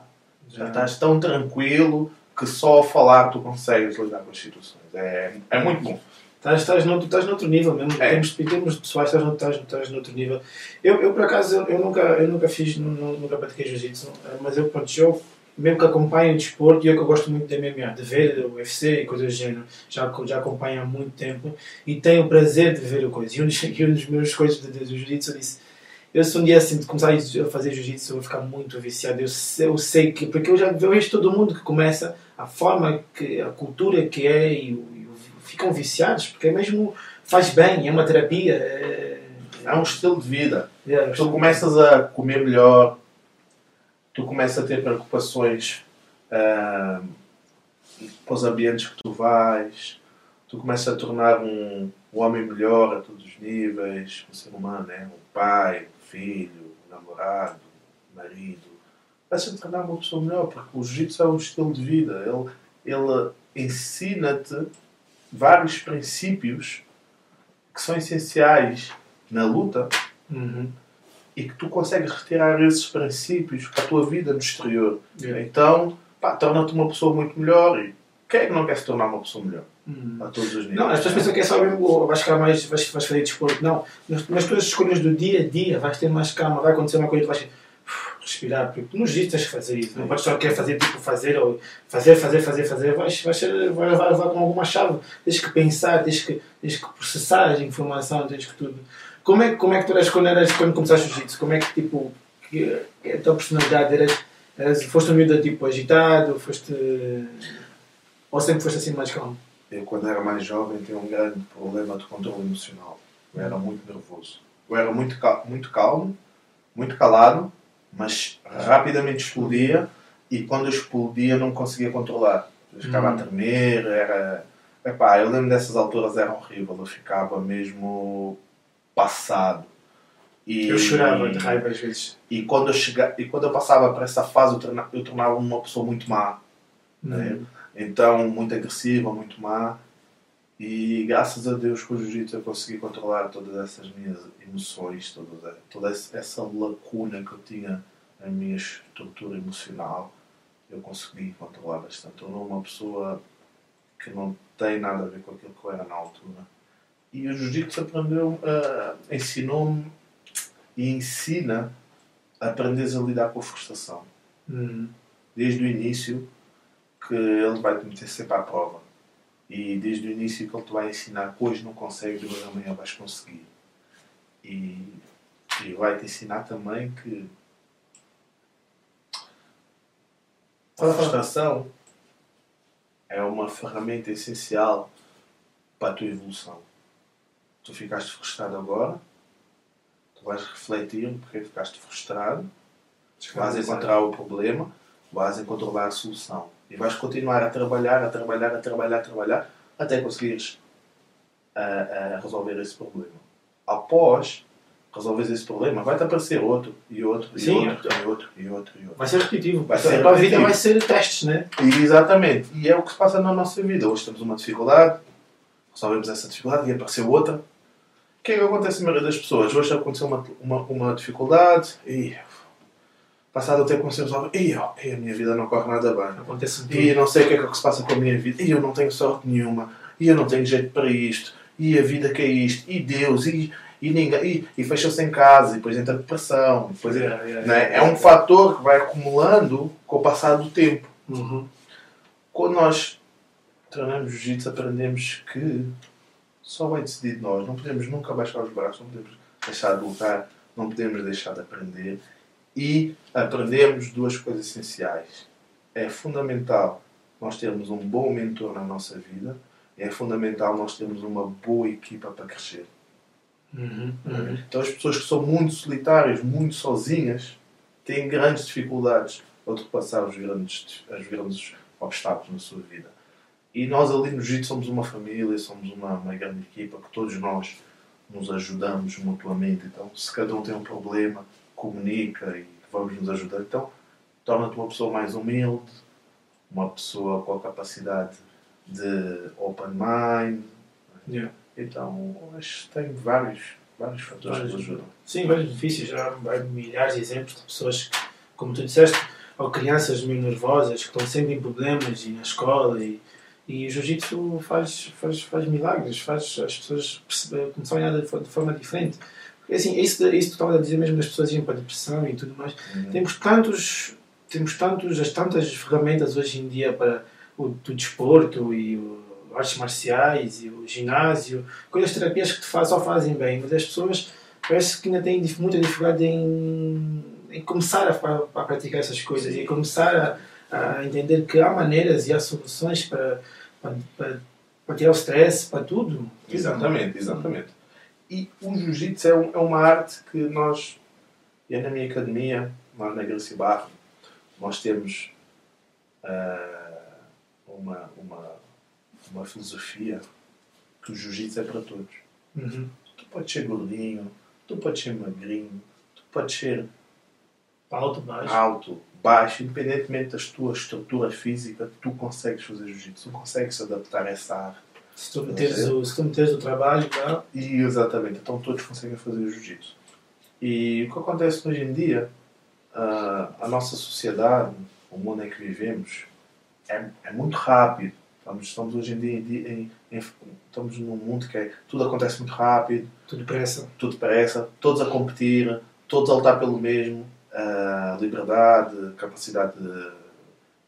já estás tão tranquilo que só ao falar tu consegues lidar com as situações. É, é muito bom. Estás, estás, noutro, estás noutro nível mesmo. É. Em termos, em termos pessoais, estás, no- estás, estás noutro nível. Eu, eu por acaso, eu, eu nunca, eu nunca fiz, nu- nu- nunca pratiquei jiu-jitsu, eh, mas eu, pronto, eu mesmo que acompanhe o desporto, e eu que eu gosto muito de MMA, de ver o UFC e coisas do género, já, já acompanho há muito tempo e tenho o prazer de ver a coisa. E um dos, um dos meus coisas de, de, de jiu-jitsu disse: eu se um dia assim começar a fazer jiu-jitsu, eu vou ficar muito viciado. Eu sei, eu sei que, porque eu já vejo todo mundo que começa, a forma, que a cultura que é, e, e ficam viciados, porque é mesmo faz bem, é uma terapia. É, É um estilo de vida. é, Tu começas a comer melhor, tu começas a ter preocupações para os ambientes que tu vais, tu começas a tornar um, um homem melhor a todos os níveis, um ser humano, né? um pai, um filho, um namorado, um marido. Vais-te a tornar uma pessoa melhor, porque o jiu-jitsu é um estilo de vida. Ele, ele ensina-te vários princípios que são essenciais na luta Uhum. e que tu consegues retirar esses princípios para a tua vida no exterior. Yeah. Então, pá, torna-te uma pessoa muito melhor. E quem é que não quer se tornar uma pessoa melhor? Uhum. A todos os níveis. Não, as pessoas pensam que é só mesmo, vais ficar mais, vais, vais fazer desporto. Não, nas, nas tuas escolhas do dia a dia, vais ter mais calma, vai acontecer uma coisa, vais respirar, porque nos dias tens que fazer isso. Não podes só querer fazer tipo fazer, ou fazer, fazer, fazer, fazer, vais, vais, vais, vais levar com alguma chave. Tens que pensar, tens que, tens que processar a informação, tens que tudo. Como é, como é que tu eras quando, eras, quando começaste o jiu-jitsu? Como é que tipo, que, a tua personalidade eras, eras, foste um miúdo tipo agitado, foste. Ou sempre foste assim mais calmo? Eu, quando era mais jovem, tinha um grande problema de controle emocional. Eu era muito nervoso. Eu era muito, muito calmo, muito calado, mas rapidamente explodia e quando explodia não conseguia controlar. Eu ficava Hum. a tremer, era... Epá, eu lembro dessas alturas, era horrível. Eu ficava mesmo passado. E... Eu chorava de raiva às vezes. E quando eu, chega... e quando eu passava para essa fase, eu, torna... eu tornava-me uma pessoa muito má. né? Então, muito agressiva, muito má. E graças a Deus com o Jiu-Jitsu eu consegui controlar todas essas minhas emoções, toda, toda essa lacuna que eu tinha na minha estrutura emocional. Eu consegui controlar bastante. Eu não uma pessoa que não tem nada a ver com aquilo que eu era na altura. E o Jiu-Jitsu aprendeu, ah, ensinou-me e ensina a aprenderes a lidar com a frustração. Hum. Desde o início que ele vai te meter sempre à prova. E desde o início que ele te vai ensinar que hoje não consegues, mas amanhã vais conseguir. E, e vai te ensinar também que a frustração é uma ferramenta essencial para a tua evolução. Tu ficaste frustrado agora, tu vais refletir porque ficaste frustrado, vais encontrar o problema, vais encontrar a solução. E vais continuar a trabalhar, a trabalhar, a trabalhar, a trabalhar, até conseguires ah, ah, resolver esse problema. Após resolveres esse problema, vai-te aparecer outro, e outro, e Sim. outro, e outro, e outro, e outro. Vai ser repetitivo. Vai ser a vida vai ser testes, né? E, exatamente. E é o que se passa na nossa vida. Hoje temos uma dificuldade, resolvemos essa dificuldade e apareceu outra. O que é que acontece na maioria das pessoas? Hoje aconteceu uma, uma, uma dificuldade e passado o tempo começamos a. E, a minha vida não corre nada bem. Acontece tudo. E não sei o que é que se passa com a minha vida. E eu não tenho sorte nenhuma. E eu não tenho jeito para isto. E a vida que é isto. E Deus. E, e ninguém. E, e fecha-se em casa. E depois entra depressão. e Depois Yeah, yeah, né? yeah. É um fator que vai acumulando com o passar do tempo. Uhum. Quando nós treinamos jiu-jitsu, aprendemos que só vai decidir de nós. Não podemos nunca baixar os braços, não podemos deixar de lutar, não podemos deixar de aprender. E aprendemos duas coisas essenciais. É fundamental nós termos um bom mentor na nossa vida. É fundamental nós termos uma boa equipa para crescer. Uhum. Uhum. Então as pessoas que são muito solitárias, muito sozinhas, têm grandes dificuldades a ultrapassar os grandes, os grandes obstáculos na sua vida. E nós ali no Jiu somos uma família, somos uma, uma grande equipa, que todos nós nos ajudamos mutuamente. Então, se cada um tem um problema, comunica e vamos nos ajudar. Então, torna-te uma pessoa mais humilde, uma pessoa com a capacidade de open mind. Yeah. Então, acho que tem vários, vários fatores que Vários. nos ajudam. Sim, vários benefícios. Já há milhares de exemplos de pessoas que, como tu disseste, ou crianças meio nervosas que estão sempre em problemas e na escola. E, e o jiu-jitsu faz, faz, faz milagres, faz as pessoas perceber, começar a olhar de forma diferente. Assim, isso, isso que tu estava a dizer mesmo das pessoas irem para a depressão e tudo mais. Uhum. Temos tantos temos tantos, as tantas ferramentas hoje em dia para o, o desporto e o artes marciais e o ginásio, coisas terapias que te faz, só fazem bem, mas as pessoas parece que ainda têm muita dificuldade em, em começar a, a, praticar essas coisas e começar a, a, entender que há maneiras e há soluções para, para, para, para tirar o stress, para tudo. Exatamente, exatamente. E o jiu-jitsu é, um, é, uma arte que nós, eu na minha academia, lá na Gracie Barro, nós temos uh, uma, uma, uma filosofia que o jiu-jitsu é para todos. Uhum. Tu podes ser gordinho, tu podes ser magrinho, tu podes ser alto, baixo, alto, baixo independentemente da tua estrutura física, tu consegues fazer jiu-jitsu, tu consegues se adaptar a essa arte. Se tu meteres, o, se tu meteres o trabalho, tá? E, exatamente, então todos conseguem fazer jiu-jitsu. E o que acontece hoje em dia, uh, a nossa sociedade, o mundo em que vivemos, é, é muito rápido. Estamos, estamos hoje em dia em, em, estamos num mundo que é, tudo acontece muito rápido. Tudo depressa. Tudo depressa. Todos a competir, todos a lutar pelo mesmo. Uh, liberdade, capacidade de,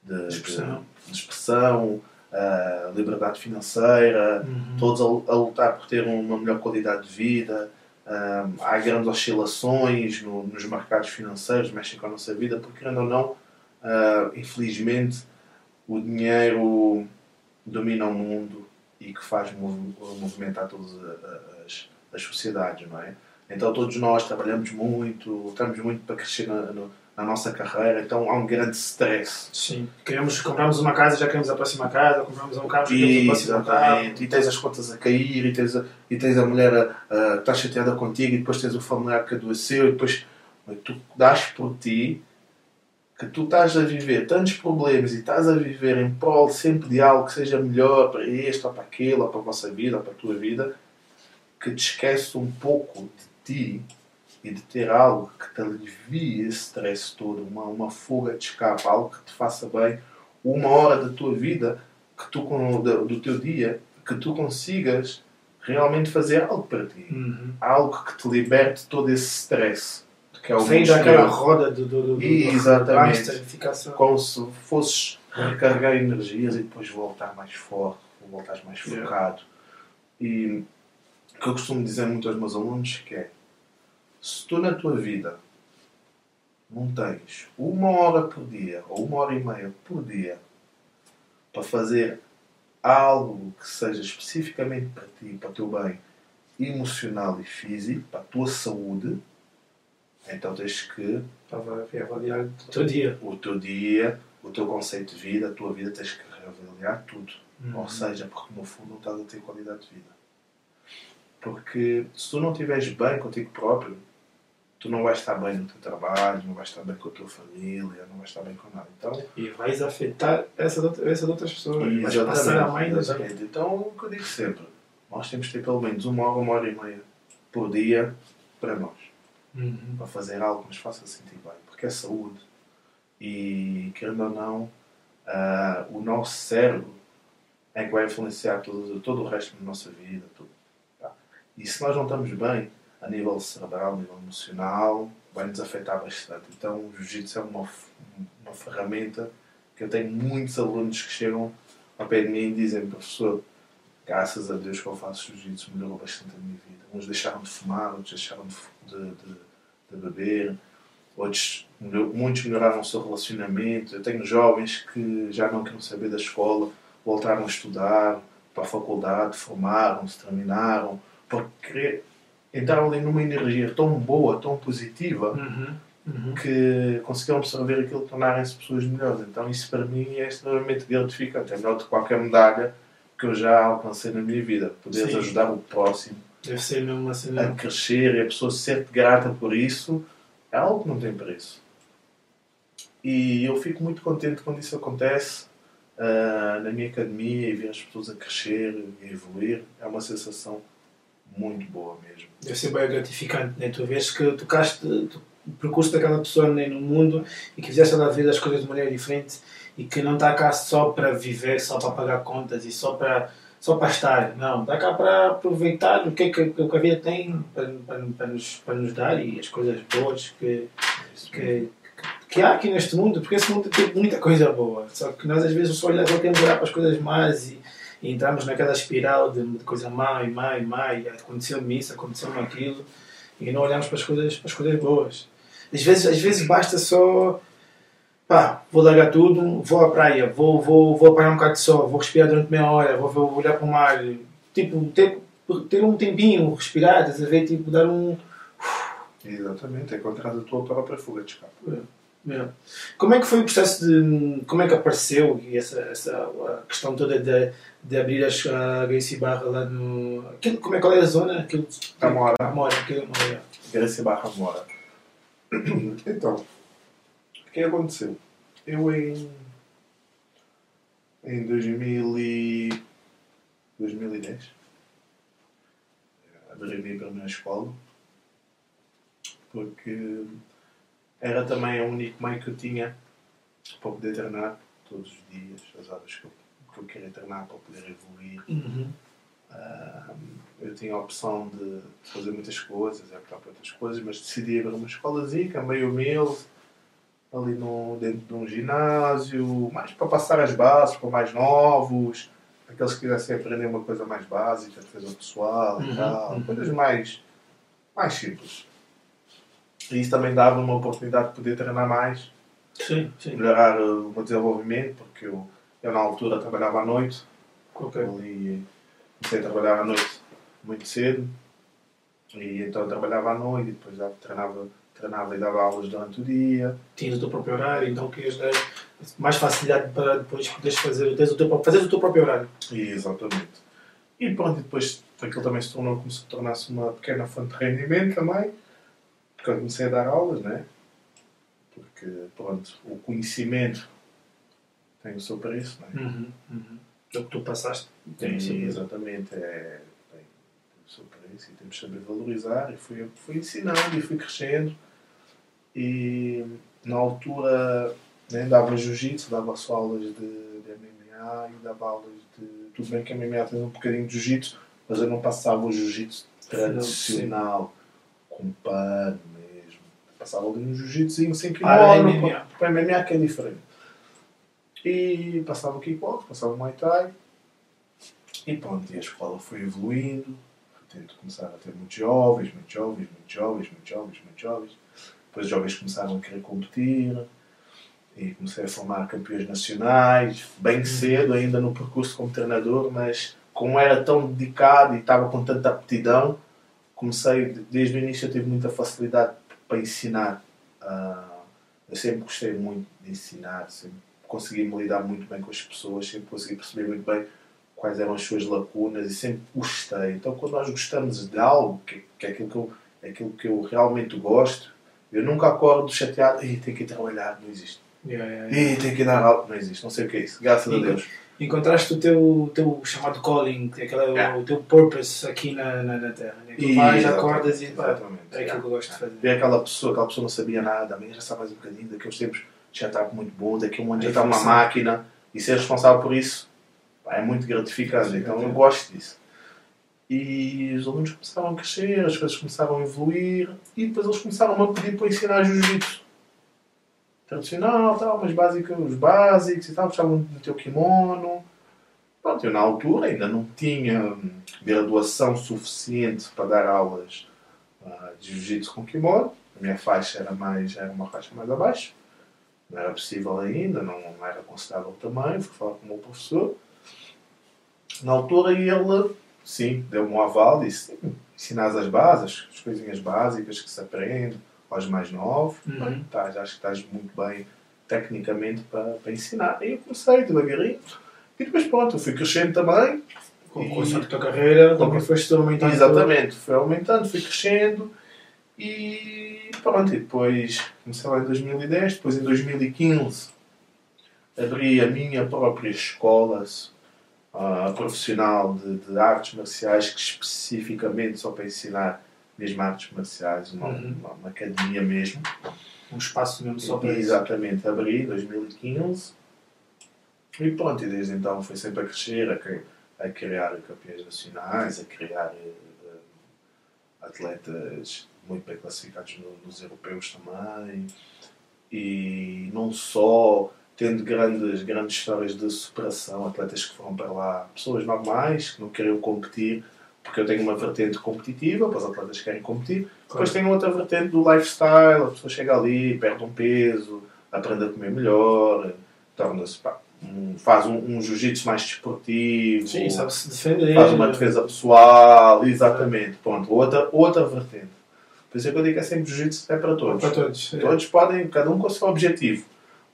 de, expressão, de, de expressão uh, liberdade financeira, uhum. todos a, a, lutar por ter uma melhor qualidade de vida. Uh, há grandes oscilações no, nos mercados financeiros, mexem com a nossa vida, porque, querendo ou não, infelizmente, o dinheiro domina o mundo e que faz movimentar todas as, as sociedades, não é? Então todos nós trabalhamos muito, lutamos muito para crescer na, no, na nossa carreira, então há um grande stress. Sim, queremos, compramos uma casa, já queremos a próxima casa, compramos um carro, já queremos a próxima casa. E tens as contas a cair, e tens a, e tens a mulher a, a, que está chateada contigo, e depois tens o familiar que adoeceu, e depois tu dás por ti que tu estás a viver tantos problemas e estás a viver em prol sempre de algo que seja melhor para este ou para aquele, ou para a vossa vida, ou para a tua vida, que te esquece um pouco de ti e de ter algo que te alivie esse stress todo, uma, uma fuga de escape, algo que te faça bem, uma hora da tua vida, que tu, do, do teu dia, que tu consigas realmente fazer algo para ti. Uhum. Algo que te liberte todo esse stress que é o Sair daquela roda do, do, do, Exatamente. Como se fosses recarregar energias e depois voltar mais forte, voltar mais focado. Yeah. E o que eu costumo dizer muito aos meus alunos que é se tu na tua vida não tens uma hora por dia ou uma hora e meia por dia para fazer algo que seja especificamente para ti, para o teu bem emocional e físico, para a tua saúde, então tens que avaliar o teu dia. O teu dia, o teu conceito de vida, a tua vida, tens que reavaliar tudo. Uhum. Ou seja, porque no fundo não estás a ter qualidade de vida. Porque se tu não estiveres bem contigo próprio, tu não vais estar bem no teu trabalho, não vais estar bem com a tua família, não vais estar bem com nada. Então, e vais afetar essa de, essa de outras pessoas. E vais passar a mãe Exatamente. Então, o que eu digo sempre, nós temos que ter pelo menos uma hora, uma hora e meia por dia para nós uhum. para fazer algo que nos faça sentir bem, porque é saúde. E, querendo ou não, uh, o nosso cérebro é que vai influenciar todo, todo o resto da nossa vida. Tudo, tá? E se nós não estamos bem, a nível cerebral, a nível emocional, vai nos afetar bastante. Então, o jiu-jitsu é uma, uma ferramenta que eu tenho muitos alunos que chegam ao pé de mim e dizem, professor, graças a Deus que eu faço jiu-jitsu melhorou bastante a minha vida. Uns deixaram de fumar, outros deixaram de, de, de, de beber, outros, muitos melhoraram o seu relacionamento. Eu tenho jovens que já não queriam saber da escola, voltaram a estudar para a faculdade, formaram-se, terminaram, porque entraram ali numa energia tão boa, tão positiva, uhum, uhum. que conseguiram absorver aquilo tornarem-se pessoas melhores. Então isso para mim é extremamente gratificante. É melhor do que qualquer medalha que eu já alcancei na minha vida. Poderes Sim. ajudar o próximo ser cena. a crescer e a pessoa se sente grata por isso é algo que não tem preço. E eu fico muito contente quando isso acontece uh, na minha academia e ver as pessoas a crescer e evoluir. É uma sensação muito boa mesmo. Deve ser bem gratificante, né? Tu vês que tocaste o percurso daquela pessoa né, no mundo e que fizeste ela ver as coisas de maneira diferente e que não está cá só para viver, só para pagar contas e só para só para estar. Não, está cá para aproveitar o que, que, que a vida tem para, para, para, nos, para nos dar e as coisas boas que, que, que, que há aqui neste mundo, porque esse mundo tem muita coisa boa. Só que nós às vezes só olhamos, só queremos olhar para as coisas más e, e entramos naquela espiral de, de coisa má e má e má e aconteceu-me isso, aconteceu-me aquilo e não olhamos para as coisas, para as coisas boas. Às vezes, às vezes basta só pá, vou largar tudo, vou à praia, vou, vou, vou apanhar um bocado de sol, vou respirar durante meia hora, vou, vou olhar para o mar, tipo, ter, ter um tempinho, respirar, estás a ver, tipo, dar um. Exatamente, encontrar a tua própria fuga de escape. É. Como é que foi o processo de. Como é que apareceu e essa, essa a questão toda de, de abrir as, a Gracie Barra lá no. Aquilo, como é qual é a zona? Aquilo, Amora. Amora, aquilo, Amora. Gracie Barra Mora. Então, o que aconteceu? Eu em. Em 2000 e, 2010 abri a minha escola porque era também o único meio que eu tinha para poder treinar todos os dias, as horas que eu, que eu queria treinar para poder evoluir. Uhum. Ah, eu tinha a opção de fazer muitas coisas, é para outras coisas, mas decidi ir para uma escolazinha, meio humilde, ali no, dentro de um ginásio, mais para passar as bases para mais novos, aqueles que quisessem aprender uma coisa mais básica, defesa pessoal e Uhum, tal, uhum. coisas mais, mais simples. E isso também dava uma oportunidade de poder treinar mais, Sim, sim. melhorar uh, o meu desenvolvimento, porque eu, eu na altura trabalhava à noite, Ok. ali comecei a trabalhar à noite muito cedo e então eu trabalhava à noite e depois já treinava, treinava e dava aulas durante o dia Tinhas o teu próprio horário, então querias dar mais facilidade para depois poderes fazer, o teu, fazeres o teu próprio horário. e exatamente e pronto, e depois aquilo também se tornou como se tornasse uma pequena fonte de rendimento também porque eu comecei a dar aulas, né? porque pronto, o conhecimento tem o seu preço, né? Uhum. Uhum. É o que tu passaste. Tem, Sim, exatamente, é, tem, tem o seu preço e temos que saber valorizar. E fui, fui ensinando e fui crescendo. E na altura né, dava jiu-jitsu, dava só aulas de, de MMA e dava aulas de. Tudo bem que a MMA tem um bocadinho de jiu-jitsu, mas eu não passava o jiu-jitsu tradicional, com pano Passava ali um jiu-jitsuzinho sem kimono, MMA. para MMA que é diferente. E passava o kickbox, passava o Muay Thai. E pronto, e a escola foi evoluindo. Tento começar a ter muitos jovens, muitos jovens, muitos jovens, muitos jovens, muitos jovens. Depois os jovens começaram a querer competir. E comecei a formar campeões nacionais, bem cedo, ainda no percurso como treinador, mas como era tão dedicado e estava com tanta aptidão, comecei, desde o início eu tive muita facilidade para ensinar. Ah, eu sempre gostei muito de ensinar, sempre consegui me lidar muito bem com as pessoas, sempre consegui perceber muito bem quais eram as suas lacunas e sempre gostei. Então, quando nós gostamos de algo, que, que é aquilo que, eu, é aquilo que eu realmente gosto, eu nunca acordo chateado e tenho que ir trabalhar, não existe. Yeah, yeah, yeah. E tenho que ir dar aula, não existe, não sei o que é isso, graças a Deus. Encontraste o teu, teu chamado calling, é aquela, Yeah. o teu purpose aqui na, na, na Terra. Né? Tu vais, Exatamente, acordas e pá, é aquilo que eu gosto de fazer. Ver aquela pessoa, aquela pessoa não sabia nada, amanhã já sabe mais um bocadinho, daqui a uns tempos já está muito bom, daqui a um ano já está uma máquina e ser responsável por isso pá, é muito gratificante. Então eu gosto disso. E os alunos começaram a crescer, as coisas começaram a evoluir e depois eles começaram a pedir para ensinar jiu-jitsu. Tradicional, tal, mas básico, os básicos e tal, gostavam de meter o kimono. Pronto, eu na altura ainda não tinha hum, graduação suficiente para dar aulas ah, de jiu-jitsu com kimono. A minha faixa era, mais, era uma faixa mais abaixo. Não era possível ainda, não, não era considerável tamanho. Fui falar com o meu professor. Na altura ele, sim, deu-me um aval, disse: ensinas as bases, as coisinhas básicas que se aprende aos mais novos. Uhum. Acho que estás muito bem tecnicamente para, para ensinar. E eu comecei devagarinho. E depois, pronto, eu fui crescendo também. Com, E- com a tua carreira, também foste aumentando. Exatamente, foi aumentando, fui crescendo e pronto, e depois comecei lá em 2010, depois em 2015 abri a minha própria escola ah, profissional de, de artes marciais que especificamente só para ensinar mesmo artes marciais, uma, Uhum. uma, uma academia mesmo. Um espaço mesmo só para isso. Exatamente, abri em 2015 e pronto, e desde então foi sempre a crescer, a, a criar campeões nacionais, a criar eh, atletas muito bem classificados no- nos europeus também e não só tendo grandes, grandes histórias de superação, atletas que foram para lá, pessoas normais que não queriam competir, porque eu tenho uma vertente competitiva, para os atletas que querem competir, depois tenho outra vertente do lifestyle, a pessoa chega ali, perde um peso, aprende a comer melhor, torna-se um- faz um, um jiu-jitsu mais desportivo, Sim, sabe-se defender. faz uma defesa pessoal, exatamente. Pronto, outra, outra vertente. Por isso é que eu digo que é sempre jiu-jitsu é para todos. Para todos. é. Todos podem, cada um com o seu objetivo.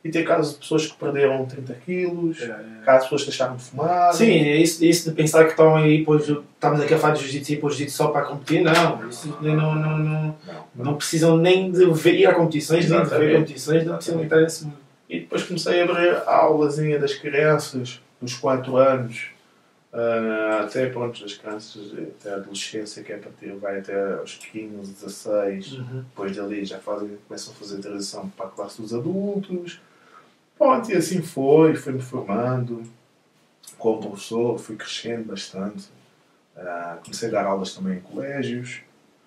E tem casos de pessoas que perderam 30 quilos, É, é. casos de pessoas que deixaram de fumar. Sim, é isso, isso de pensar que estão aí, pois, estamos aqui a falar de jiu-jitsu e pôr jiu-jitsu só para competir, não. Isso não, não, não, Não. não precisam nem de ver, ir a competições, nem de ver Exatamente. competições, não precisam entrar nesse mundo. E depois comecei a abrir a aulazinha das crianças, dos 4 anos, ah, até pronto, as crianças, até a adolescência, que é a partir, vai até aos 15, 16. Uhum. Depois dali já fazem, começam a fazer transição para a classe dos adultos. Pronto, e assim foi, fui-me formando como professor, fui crescendo bastante. Ah, comecei a dar aulas também em colégios,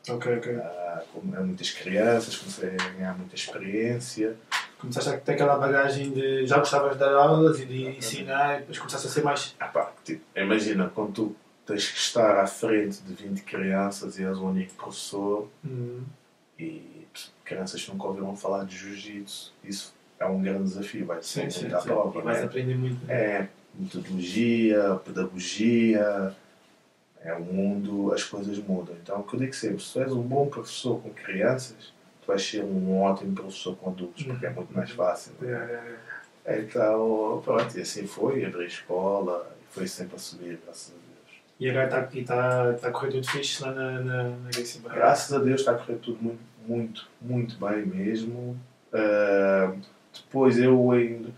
Ok, ok. ah, com muitas crianças, comecei a ganhar muita experiência. Começaste a ter aquela bagagem de já gostavas de dar aulas e de ensinar, e depois começaste a ser mais. Ah, pá, tipo, imagina, quando tu tens que estar à frente de 20 crianças e és o único professor Hum, e crianças nunca ouviram falar de jiu-jitsu, isso é um grande desafio, vai sim, ser sim. à sim. prova. Vais né? aprender muito. É metodologia, pedagogia, é o mundo, as coisas mudam. Então, o que eu digo sempre, se tu és um bom professor com crianças, tu vais ser um ótimo professor com adultos, porque é muito mais fácil. É, né? é, é. Então, pronto, e assim foi, abri escola, e foi sempre a subir, graças a Deus. E agora está tá, tá a correr tudo fixe lá na, na, na. Graças a Deus está a correr tudo muito, muito, muito bem mesmo. Ah, depois eu em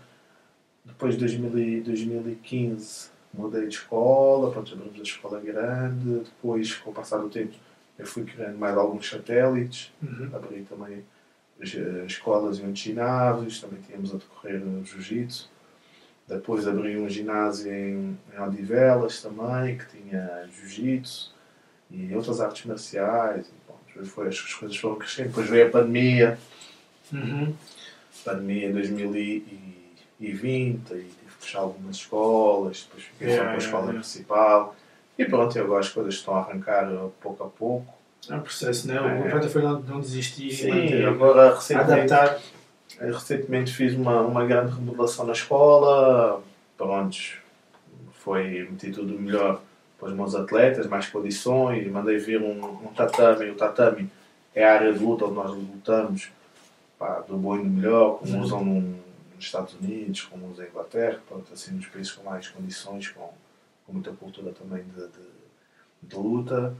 depois de 2000 e 2015 mudei de escola, pronto, abrimos a escola grande, depois com o passar do tempo eu fui criando mais alguns satélites, Uhum. abri também as, as escolas e uns ginásios, também tínhamos a decorrer jiu-jitsu. Depois abri um ginásio em, em Odivelas também, que tinha jiu-jitsu e outras artes marciais. E, bom, depois foi, as coisas foram crescendo. Depois veio a pandemia, Uhum. Pandemia em 2020 e tive que fechar algumas escolas, depois fiquei só Yeah, com a escola yeah, principal. E pronto, e agora as coisas estão a arrancar uh, pouco a pouco. É um processo, não é? O É. importante foi não, não desistir e Sim, manter. agora recentemente, Adaptar. recentemente fiz uma, uma grande remodelação na escola. Pronto, foi meti tudo melhor para os meus atletas, mais condições, mandei vir um, um tatame. O tatame é a área de luta onde nós lutamos pá, do bom e do melhor, como usam num- nos Estados Unidos, como usam em Inglaterra, pronto, assim, nos países com mais condições, com, com muita cultura também de, de, de luta.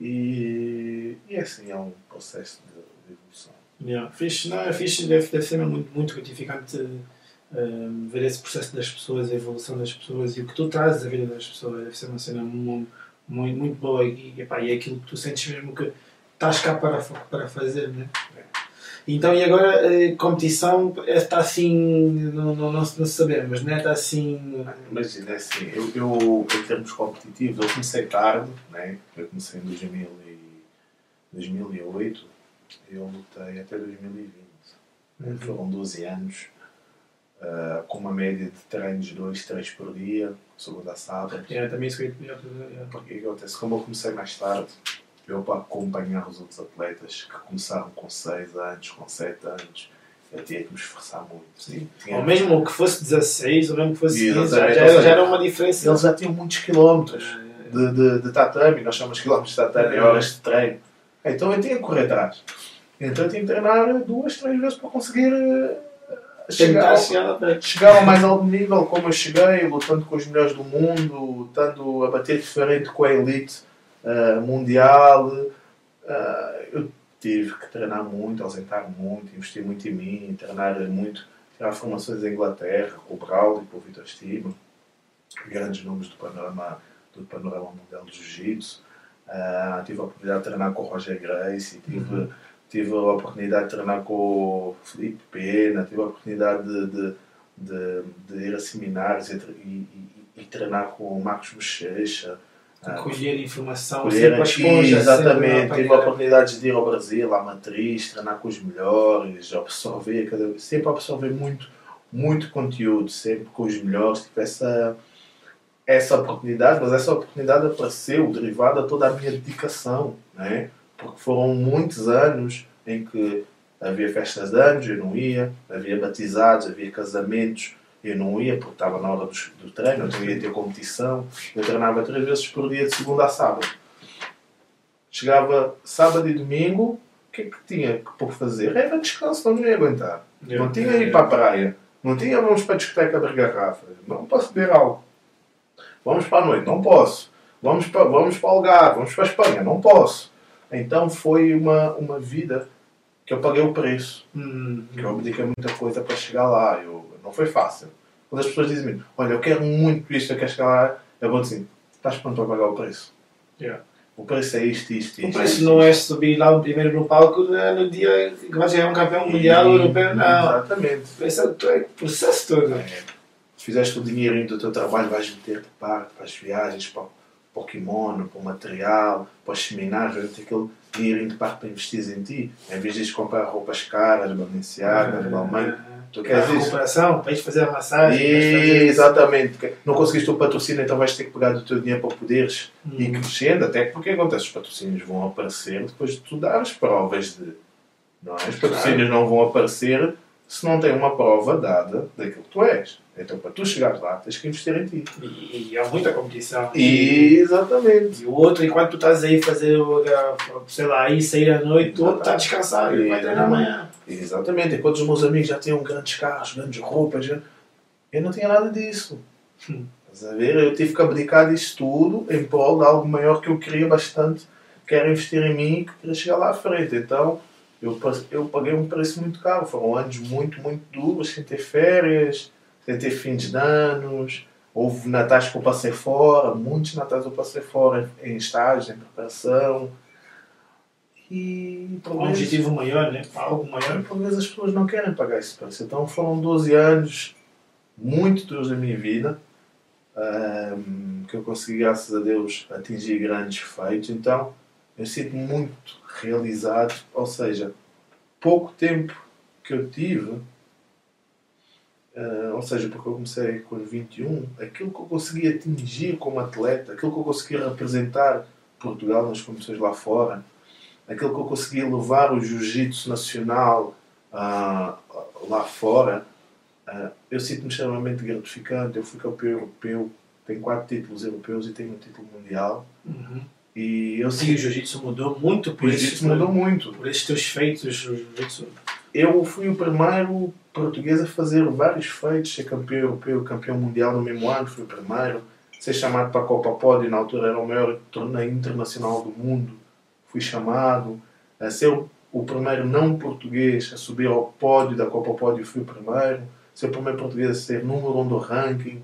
E, e é assim, é um processo de, de evolução. Yeah. Fixe, não, é fixe, deve, deve ser muito, muito gratificante ehm, ver esse processo das pessoas, a evolução das pessoas e o que tu trazes à vida das pessoas. Deve ser uma cena muito, muito, muito boa e, epá, e é aquilo que tu sentes mesmo que estás cá para, para fazer, né? Então, e agora, eh, competição está assim, não, não, não, se- não sabemos, né? Está assim. Imagina, é assim, eu, eu em termos competitivos, eu comecei tarde, né? eu comecei em 2000 e 2008, eu lutei até 2020. né? Uhum. Foram 12 anos, ah, com uma média de treinos de 2, 3 por dia, segunda a sábado. É, também isso que eu ia. Porque acontece? Como eu comecei mais tarde, eu para acompanhar os outros atletas que começaram com 6 anos, com 7 anos, eu tinha que me esforçar muito. Sim. Ou mesmo que fosse 16, ou mesmo que fosse 15, já, já, já era uma diferença. Eles já tinham muitos quilómetros. Eh, de, de, de tatame, nós chamamos de quilómetros de tatame, É. horas de treino. Então eu tinha que correr atrás. Então eu tinha que treinar duas, três vezes para conseguir eh, chegar, Tentar chegar ao mais alto nível, como eu cheguei, lutando com os melhores do mundo, lutando a bater diferente com a elite eh, mundial. Eh, eu tive que treinar muito, ausentar muito, investir muito em mim, treinar muito, tirar formações em Inglaterra, com o Braulio, com o Vitor Estima, grandes nomes do panorama, do panorama mundial de Jiu-Jitsu. Ah, tive a oportunidade de treinar com o Roger Gracie, tive, Uhum. tive a oportunidade de treinar com o Felipe Pena, tive a oportunidade de, de, de, de ir a seminários e, e, e- e treinar com o Marcos Bochecha. Ah, Colher informação, Colher sempre aqui, esponja. exatamente. Tive a oportunidade de ir ao Brasil, à matriz, treinar com os melhores, absorver, sempre absorver muito, muito conteúdo, sempre com os melhores. Tive essa, essa oportunidade, mas essa oportunidade apareceu derivada de toda a minha dedicação, né? porque foram muitos anos em que havia festas de anos, eu não ia, havia batizados, havia casamentos, eu não ia porque estava na hora do, do treino, então ia ter competição. Eu treinava três vezes por dia, de segunda a sábado. Chegava sábado e domingo, o que é que tinha por fazer? Era descanso, não ia aguentar. Yeah. Não tinha ir para a praia. Não tinha vamos para a discoteca abrir garrafas. Não posso beber algo. Vamos para a noite. Não posso. Vamos para, vamos para o Algarve. Vamos para a Espanha. Não posso. Então foi uma, uma vida que eu paguei o preço. Hum, Que eu abdiquei muita coisa para chegar lá. Eu, não foi fácil. Quando as pessoas dizem-me, olha, eu quero muito isto, eu quero chegar lá, eu vou dizer, estás pronto para pagar o preço? yeah. O preço é isto, isto, isto. O preço isto, não é subir lá primeiro no palco no dia que vais ganhar um campeão mundial ou europeu, não. Exatamente. Preço é o o processo todo. É. Fizeste o dinheirinho do teu trabalho, vais meter de parte para as viagens, para, o kimono, para o material, para os seminários, vais aquele dinheirinho de parte para investir em ti. Em vez de ires comprar roupas caras, Balenciagas, Balmain. Tu A queres isso? recuperação, para ir fazer a massagem. vais E, fazer isso. exatamente. Não conseguiste o patrocínio, então vais ter que pegar do teu dinheiro para poderes ir Hum. crescendo. Até porque acontece, os patrocínios vão aparecer depois de tu dar as provas de. Não é? Os patrocínios não vão aparecer se não tem uma prova dada daquilo que tu és. Então, para tu chegares lá, tens que investir em ti. E, e há muita competição. E, exatamente. E o outro, enquanto tu estás aí fazer, sei lá, aí sair à noite, o outro está descansado e vai treinar amanhã. Exatamente. Enquanto os meus amigos já tinham grandes carros, grandes roupas, já- eu não tinha nada disso. Hum. Estás a ver? Eu tive que abdicar disso tudo em prol de algo maior que eu queria bastante, que era investir em mim e que queria chegar lá à frente. Então, eu, eu paguei um preço muito caro. Foram anos muito, muito duros, sem ter férias, ter fins de anos. Houve natais que eu passei fora, muitos natais eu passei fora em, estágio, em preparação. E Um objetivo maior, né? Algo maior. por vezes as pessoas não querem pagar esse preço. Então foram 12 anos muito duros da minha vida ahm, que eu consegui, graças a Deus, atingir grandes feitos. Então eu sinto-me muito realizado. Ou seja, pouco tempo que eu tive, ah, ou seja, porque eu comecei com os 21, aquilo que eu consegui atingir como atleta, aquilo que eu consegui representar Portugal nas competições lá fora, aquilo que eu consegui levar o jiu-jitsu nacional ah, lá fora, ah, eu sinto-me extremamente gratificante. Eu fui campeão europeu, tenho quatro títulos europeus e tenho um título mundial. Uhum. E eu Sim, o jiu-jitsu mudou muito por o isso. jiu-jitsu mudou muito. Por esses teus feitos, o jiu-jitsu. Eu fui o primeiro português a fazer vários feitos, ser campeão europeu, campeão mundial no mesmo ano, fui o primeiro. Ser chamado para a Copa Pódio, na altura era o maior torneio internacional do mundo, fui chamado. A ser o- o primeiro não português a subir ao pódio da Copa Pódio, fui o primeiro. Ser o primeiro português a ser número um do ranking.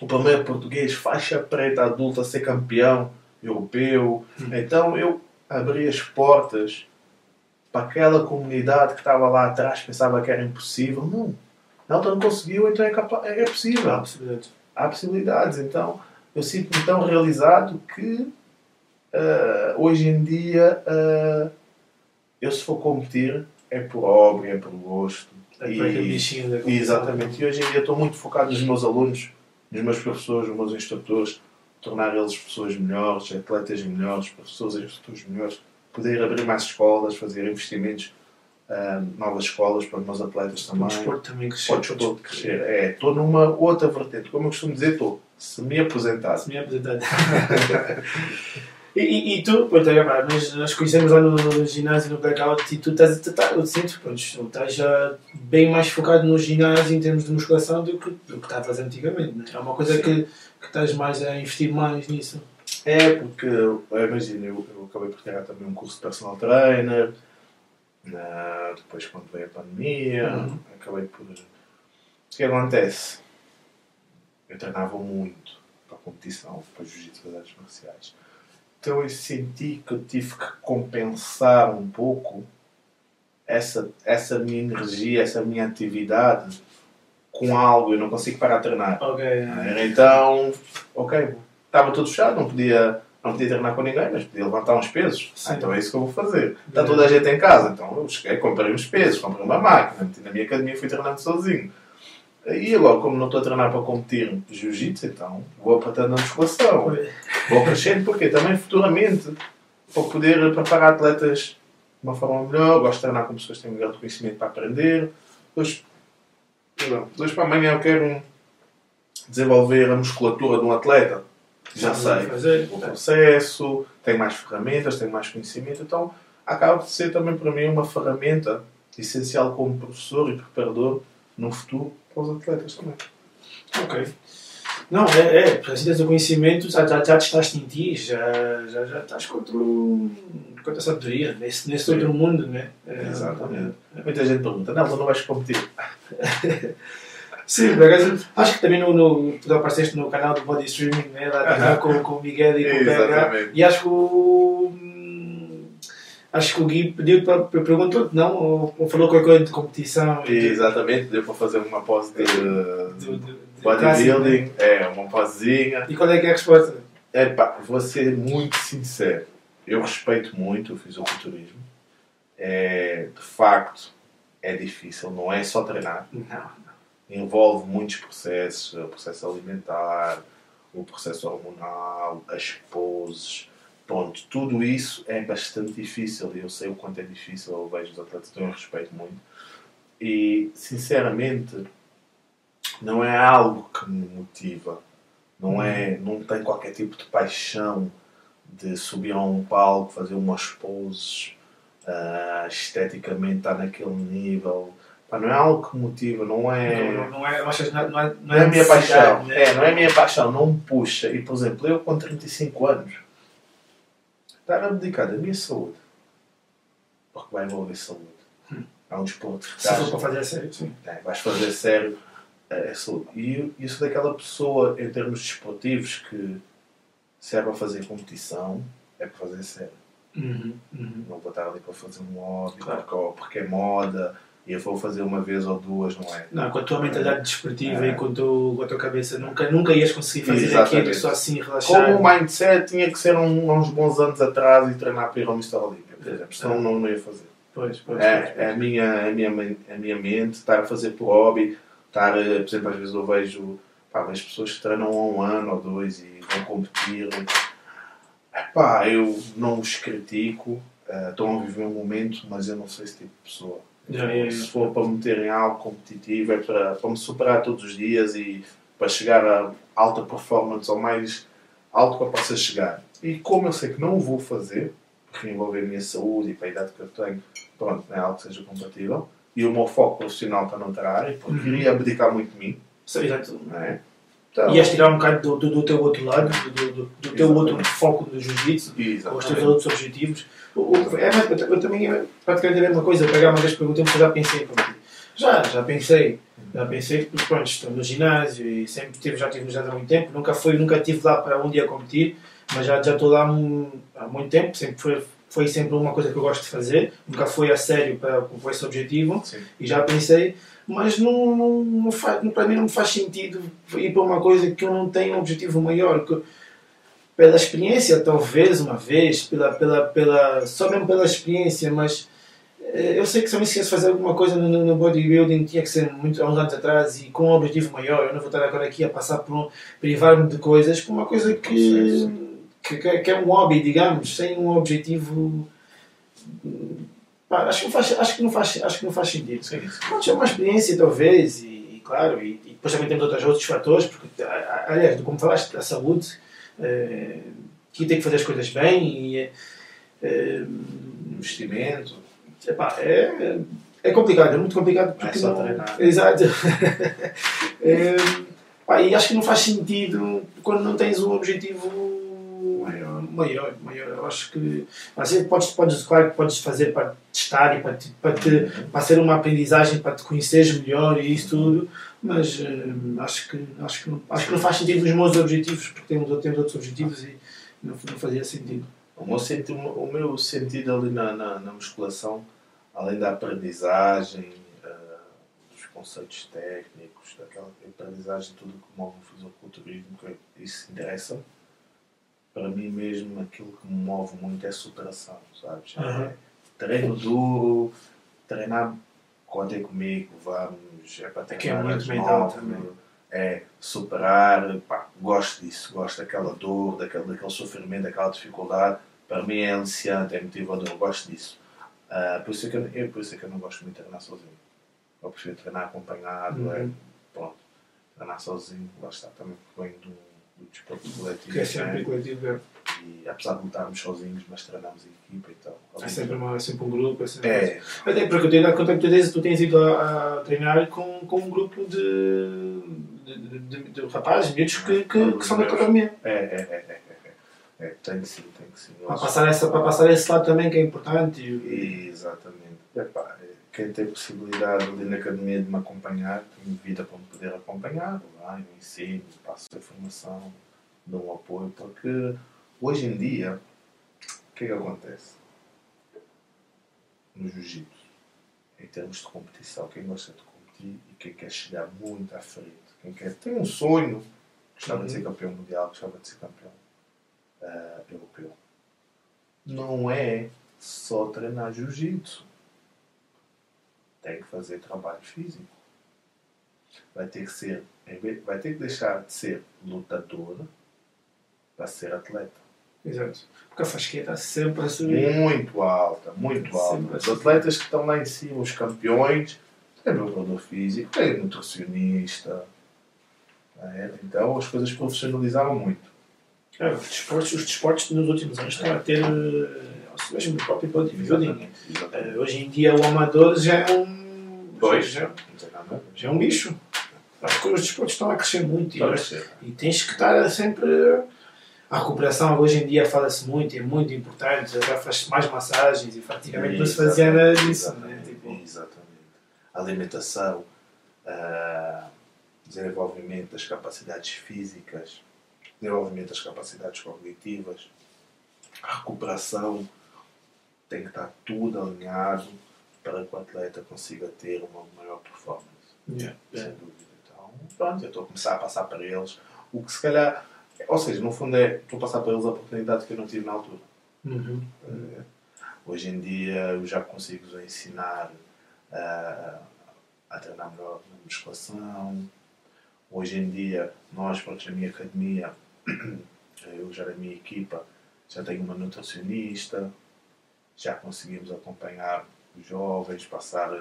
O primeiro português faixa preta adulta a ser campeão europeu. Então eu abri as portas para aquela comunidade que estava lá atrás, pensava que era impossível. Não. Nelton não conseguiu, então é, capa- é possível. Há possibilidades. Há possibilidades. Então eu sinto-me tão realizado que ah, hoje em dia ah, eu se for competir é por hobby, é por gosto. É E- bichinho da. Exatamente. E hoje em dia estou muito focado nos meus alunos, nos meus professores, nos meus instrutores, tornar eles pessoas melhores, atletas melhores, professores e instrutores melhores, poder abrir mais escolas, fazer investimentos, ah, novas escolas para os meus atletas O também. desporto também todo crescer. É, estou numa outra vertente. Como eu costumo dizer, estou. Se me aposentasse. Me apresentar. E, e, e tu, pronto, pá, nós, nós conhecemos lá no, no ginásio, no blackout, e tu estás, tá, eu sinto, pronto, estás já bem mais focado no ginásio em termos de musculação do que, do que estavas antigamente, né? É uma coisa que, que estás mais a investir mais nisso. É, porque, eh, imagina, eu, eu acabei por tirar também um curso de personal trainer. na- depois, quando veio a pandemia, Uhum. acabei por. O que acontece? Eu treinava muito para a competição, para jiu-jitsu das artes marciais. Então eu senti que eu tive que compensar um pouco essa, essa minha energia, essa minha atividade com algo. Eu não consigo parar de treinar. Ok. Então, ok, estava tudo fechado, não podia, não podia treinar com ninguém, mas podia levantar uns pesos. Ah, então é isso que eu vou fazer. Está toda a gente em casa, então eu cheguei, comprei uns pesos, comprei uma máquina, meti na minha academia fui treinando sozinho. E agora, como não estou a treinar para competir jiu-jitsu, então vou apertando a musculação. Vou crescendo porque também futuramente para poder preparar atletas de uma forma melhor, gosto de treinar com pessoas que têm um grande conhecimento para aprender. Hoje, hoje para amanhã eu quero desenvolver a musculatura de um atleta. Já sei Fazer. o processo, tenho mais ferramentas, tenho mais conhecimento, então acaba de ser também para mim uma ferramenta essencial como professor e preparador no futuro para os atletas também. Ok. Não, é, é, porque assim tens o conhecimento, já, já, já testaste em ti, já, já, já estás com, outro, com outra sabedoria, nesse, nesse outro mundo, né? É, Exatamente. Muita gente pergunta, não, tu não vais competir. Sim, por acaso, acho que também no, no, tu apareceste no canal do Body Streaming, né? Lá Aham. com, com o Miguel e com o PH. E acho que o. hum, Acho que o Gui pediu para perguntou não? Ou, ou falou qualquer coisa de competição? e Exatamente, deu para fazer uma pose de de- de- de bodybuilding, é, uma posezinha. E qual é que é a resposta? Epá, vou ser muito sincero. Eu respeito muito o fisiculturismo. É, de facto, é difícil. Não é só treinar. Não. Envolve muitos processos. O processo alimentar, o processo hormonal, as poses. Pronto, tudo isso é bastante difícil. E eu sei o quanto é difícil. Eu vejo os atletas, eu respeito muito. E, sinceramente, não é algo que me motiva. Não é, não tem qualquer tipo de paixão de subir a um palco, fazer umas poses, ah, esteticamente estar naquele nível. Pá, não é algo que motiva, não é. Não, não é, não, é, não, é, Não é a minha paixão. né? É, não é a minha paixão, não me puxa. E, por exemplo, eu com 35 anos, estar a dedicar da minha saúde, porque vai envolver saúde. É um desporto Se for para fazer a sério, sim. é, vais fazer sério é, é saúde. E sou daquela pessoa, em termos desportivos, que se é para fazer competição, é para fazer sério. Uhum, uhum. Não vou estar ali para fazer um hobby, Claro. porque, porque é moda, e eu vou fazer uma vez ou duas, não é? Não, com a tua mentalidade desportiva É. e com, a tua cabeça, nunca, nunca ias conseguir fazer Exatamente. aquilo só assim relaxar. Como o mindset tinha que ser um, há uns bons anos atrás e treinar para ir ao Mr. Olímpia, por exemplo, senão não, não ia fazer. Pois, pois, É, pois, é a, minha, a, minha, a minha mente estar a fazer por hobby, estar, eh, por exemplo, às vezes eu vejo, pá, vejo pessoas que treinam há um ano ou dois e vão competir. Epá, eu não os critico, eh, estão a viver um momento, mas eu não sou esse tipo de pessoa. Já. Se for para me meter em algo competitivo, é para, para me superar todos os dias e para chegar a alta performance ou mais alto que eu possa chegar. E como eu sei que não o vou fazer, porque envolve a minha saúde e para a idade que eu tenho, pronto, não é algo que seja compatível, e o meu foco profissional está noutra área, porque Uhum. iria abdicar muito de mim, exato. não é? Então, Ias tirar um bocado do, do, do teu outro lado, do, do, do teu outro foco do jiu-jitsu, com os teus outros objetivos. O- o- é, mas eu, eu também é praticamente a mesma coisa. Pegar uma vez perguntei se eu já pensei em competir. Já, já pensei. Já pensei, porque pronto, estou no ginásio e sempre tive, já tive no ginásio há muito tempo. Nunca fui, nunca tive lá para um dia competir, mas já, já estou lá há muito tempo. Sempre foi, foi sempre uma coisa que eu gosto de fazer. Nunca foi a sério para, com esse objetivo Sim. e já pensei, mas não, não, não faz, para mim não me faz sentido ir para uma coisa que eu não tenho um objetivo maior. Que, pela experiência, talvez uma vez, pela, pela, pela, só mesmo pela experiência, mas eh, eu sei que se eu me esqueço de fazer alguma coisa no, no bodybuilding tinha que ser muito, há uns anos atrás e com um objetivo maior. Eu não vou estar agora aqui a passar por um, privar-me de coisas por uma coisa que, que, que, é um hobby, digamos, sem um objetivo. Pá, acho, que não faz, acho, que não faz, acho que não faz sentido. Sim, sim. Pode ser uma experiência, talvez, e, e claro, e, e depois também temos outros, outros fatores, porque, aliás, como falaste, a saúde, eh, que tem que fazer as coisas bem e. eh, eh, Investimento. epá, é, é complicado, é muito complicado Não é porque só não- treinar. Exato. Eh, pá, e acho que não faz sentido quando não tens um objetivo maior. maior. Eu acho que assim, podes, podes, claro que podes fazer para testar e para, te, para, te, para ser uma aprendizagem, para te conheceres melhor e isso tudo, mas eh, acho, que, acho, que acho que não faz sentido os meus objetivos, porque temos, temos outros objetivos e não, não fazia sentido. O meu, senti- o meu sentido ali na, na, na musculação, além da aprendizagem, eh, dos conceitos técnicos, daquela aprendizagem, tudo que move o fisiculturismo, que isso interessa, para mim mesmo, aquilo que me move muito é superação, sabes? Aham. É treino duro, treinar, contem comigo, vamos, é para É que é treinar muito mental também. é superar, pá, gosto disso, gosto daquela dor, daquele, daquele sofrimento, daquela dificuldade. Para mim é aliciante, é motivador, gosto disso. Ah, por, isso é que eu, eu- por isso é que eu não gosto muito de treinar sozinho. Eu prefiro treinar acompanhado, é, Uhum. pronto. Treinar sozinho, lá está, também venho do, do desporto coletivo. Que é sempre coletivo, é. E apesar de lutarmos sozinhos, mas treinamos em equipa, então. É sempre, uma, é sempre um grupo. É sempre... É, Até porque eu tenho dado conta que tu tens, tu tens ido a, a treinar com, com um grupo de, de, de, de rapazes, miúdos que, que, que são da academia. é, é, é, é, é, é. Tem que sim, tem que sim. Para passar, essa, para passar esse lado também que é importante. E, Exatamente. Epá, quem tem possibilidade ali na academia de me acompanhar, tenho vida para me poder acompanhar, lá, eu ensino, passo a informação, dou um apoio, porque hoje em dia, o que é que acontece? No jiu-jitsu, em termos de competição, quem gosta de competir e quem quer chegar muito à frente, quem quer, tem um sonho, gostava de ser campeão mundial, gostava de ser campeão ah, europeu. Não é só treinar jiu-jitsu. Tem que fazer trabalho físico. Vai ter que ser, vai ter que deixar de ser lutadora para ser atleta. exato. Porque a fasqueta está sempre a subir. Muito alta, muito alta. Os atletas que estão lá em cima, os campeões, tem preparador físico, tem nutricionista. é? Então as coisas profissionalizaram muito. É, os, desportos, os desportos nos últimos anos estão a ter, mesmo no próprio bodybuilding. Eh, Hoje em dia o amador já é um. Pois. Já, já é um bicho. Acho que os desportos estão a crescer muito e, e tens que estar sempre. A recuperação hoje em dia fala-se muito, é muito importante, já faz mais massagens e praticamente não se fazia nada disso. Né? Exatamente, Tipo, exatamente. Alimentação, ah, desenvolvimento das capacidades físicas, desenvolvimento das capacidades cognitivas, a recuperação, tem que estar tudo alinhado para que o atleta consiga ter uma maior performance. yeah, Sem yeah. dúvida. Então, pronto, eu estou a começar a passar para eles o que se calhar, ou seja, no fundo é, estou a passar para eles a oportunidade que eu não tive na altura. Uhum. Eh, Hoje em dia eu já consigo ensinar ah, a treinar melhor na musculação. Hoje em dia, nós, pronto, na minha academia, eu já na minha equipa, já tenho uma nutricionista, já conseguimos acompanhar os jovens, passar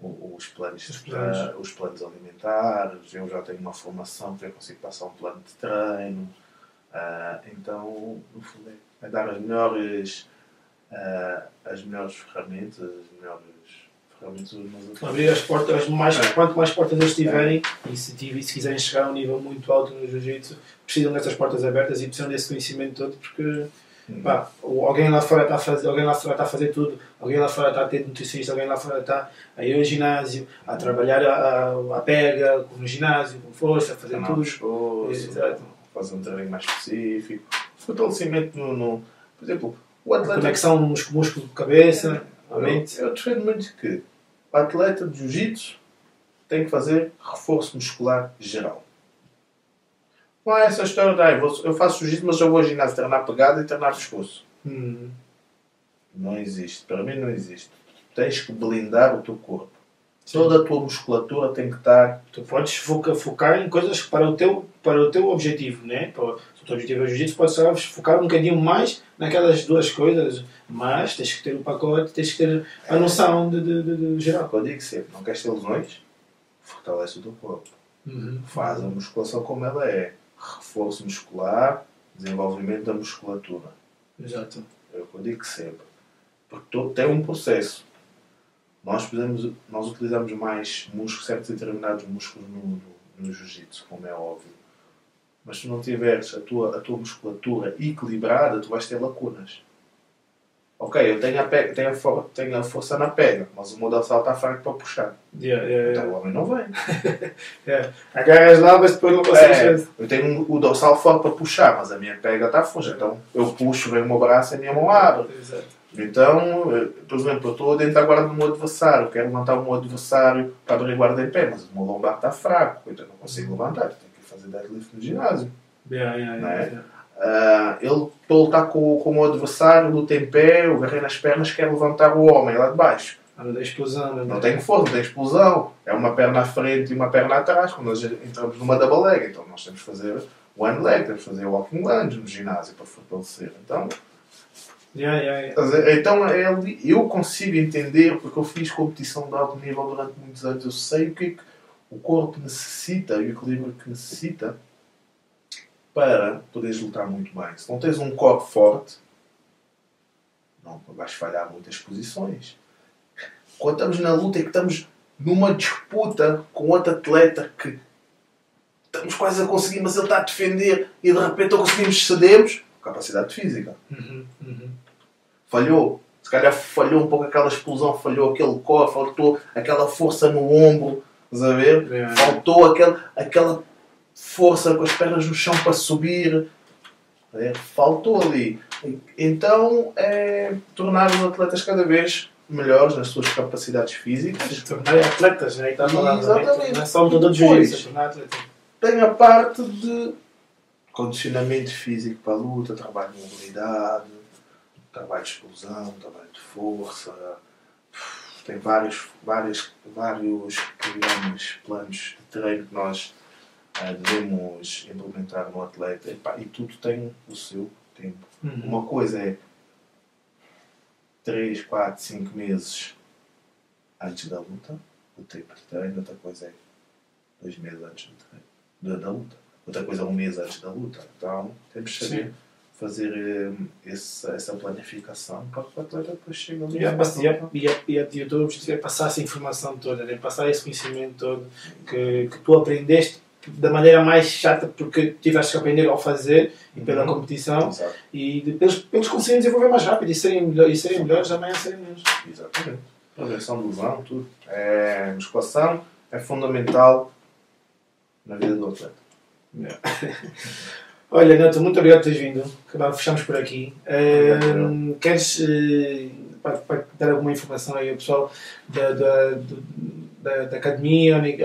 o- os planos, Os planos. os planos alimentares, eu já tenho uma formação que eu consigo passar um plano de treino. Ah, então, no fundo, é, é dar as melhores, ah, as melhores ferramentas, as melhores. Abrir as portas, mais, É. quanto mais portas eles tiverem e se, se quiserem chegar a um nível muito alto no jiu-jitsu, precisam dessas portas abertas e precisam desse conhecimento todo porque. Pá, alguém lá fora está a fazer, alguém lá fora está a fazer tudo, alguém lá fora está a ter nutricionista, alguém lá fora está a ir ao ginásio, a trabalhar a, a, a pega no ginásio, com força, a fazer tudo. o pescoço, Exato. fazer um treino mais específico. Fortalecimento no, no- Por exemplo, o atleta. Conexão músculo, músculo cabeça, a mente. Eu, eu defendo muito que o atleta de jiu-jitsu tem que fazer reforço muscular geral. Não é essa história de "Ai, vou- eu faço jiu-jitsu, mas eu vou ao ginásio treinar pegada e treinar pescoço. Hum, Não existe. Para mim não existe. Tens que blindar o teu corpo. Toda a tua musculatura tem que estar. Tu podes foca, focar em coisas para o teu, para o teu objetivo, né? Para, se o teu objetivo é jiu-jitsu, podes focar um bocadinho mais naquelas duas coisas, mas tens que ter o pacote, tens que ter a noção de, de, de, de geral. Eu digo sempre: não queres ter lesões? Fortalece o teu corpo. Faz a musculação como ela é. Reforço muscular, desenvolvimento da musculatura. Exato. É o que eu digo sempre. Porque todo, tem um processo. Nós, podemos, nós utilizamos mais músculos, certos determinados músculos no, no, no jiu-jitsu, como é óbvio. Mas se não tiveres a tua, a tua musculatura equilibrada, tu vais ter lacunas. Ok, eu tenho a, pega, tenho a, for- tenho a força na pega, mas o meu dorsal está fraco para puxar. Yeah, yeah, Então yeah. o homem não vem. Yeah. Agarras lá, mas depois não consegues É, eu tenho o dorsal forte para puxar, mas a minha pega está frouxa. Então eu puxo, vem o meu braço e a minha mão abre. Exato. Então, por exemplo, eu estou dentro da guarda do meu adversário, quero levantar o meu adversário para abrir guarda em pé, mas o meu lombar está fraco, então não consigo levantar, tenho que fazer deadlift no ginásio. Yeah, yeah, Não é? ah, ele para lutar com, com o adversário, luta em pé, o garrei nas pernas, quer levantar o homem lá de baixo. Não tem explosão, né? Não tem força, não tem explosão. É uma perna à frente e uma perna atrás, quando nós entramos numa double leg. Então nós temos que fazer one leg, temos que fazer walking lunge no ginásio para fortalecer. Então, Yeah, yeah, yeah. Então é ali- eu consigo entender, porque eu fiz competição de alto nível durante muitos anos, eu sei o que é que o corpo necessita e o equilíbrio que necessita para poderes lutar muito bem. Se não tens um corpo forte, não vais falhar muitas posições. Quando estamos na luta é que estamos numa disputa com outro atleta que estamos quase a conseguir, mas ele está a defender e de repente não conseguimos cedemos. Capacidade física Uhum, uhum. falhou. Se calhar falhou um pouco aquela explosão, falhou aquele core, faltou aquela força no ombro, estás a ver? É. Faltou aquele, aquela força com as pernas no chão para subir. É, faltou ali. Então é tornar os atletas cada vez melhores nas suas capacidades físicas. Tornar atletas, né? Está falar, Exatamente. Não é só lutador de jiu-jitsu, é. Tem a parte de condicionamento físico para a luta, trabalho de mobilidade, trabalho de explosão, trabalho de força. Tem vários, vários, vários planos de treino que nós ah, devemos implementar no atleta. E, pá, e tudo tem o seu tempo. Uhum. Uma coisa é 3, 4, 5 meses antes da luta, o tempo de treino, outra coisa é 2 meses antes do treino, da, da luta, outra coisa é um mês antes da luta. Então temos que saber Sim. fazer esse, essa planificação para que o atleta depois chegue ali. E a, e, a, e, a, e, a, e o teu objetivo é passar essa informação toda, né? passar esse conhecimento todo que, que tu aprendeste da maneira mais chata porque tiveste que aprender ao fazer e pela Uhum. competição Exato. e eles, conseguem desenvolver mais rápido e serem, melhor, e serem melhores amanhã serem melhores. Exatamente. Prevenção do lesão, tudo. É, musculação é fundamental na vida do atleta. Olha, Neto, muito obrigado por teres vindo. Fechamos por aqui. Ahm, queres eh, para, para dar alguma informação aí ao pessoal da, da, da, da academia? onde-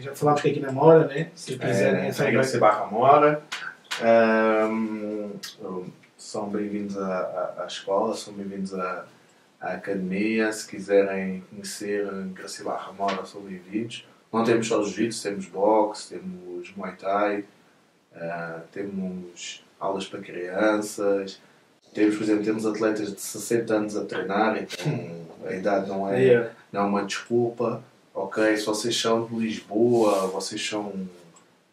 já falámos que aqui na Mora, né? Se quiserem, É, é Regra C barra Mora. Ahm, são bem-vindos à, à, escola, são bem-vindos à, à academia. Se quiserem conhecer Gracie Barra Mora, são bem-vindos. Não temos só jiu-jitsu, temos boxe, temos muay thai, ah, temos aulas para crianças. Temos, por exemplo, temos atletas de 60 anos a treinar, então a idade não é, não é uma desculpa. Ok, se vocês são de Lisboa, vocês são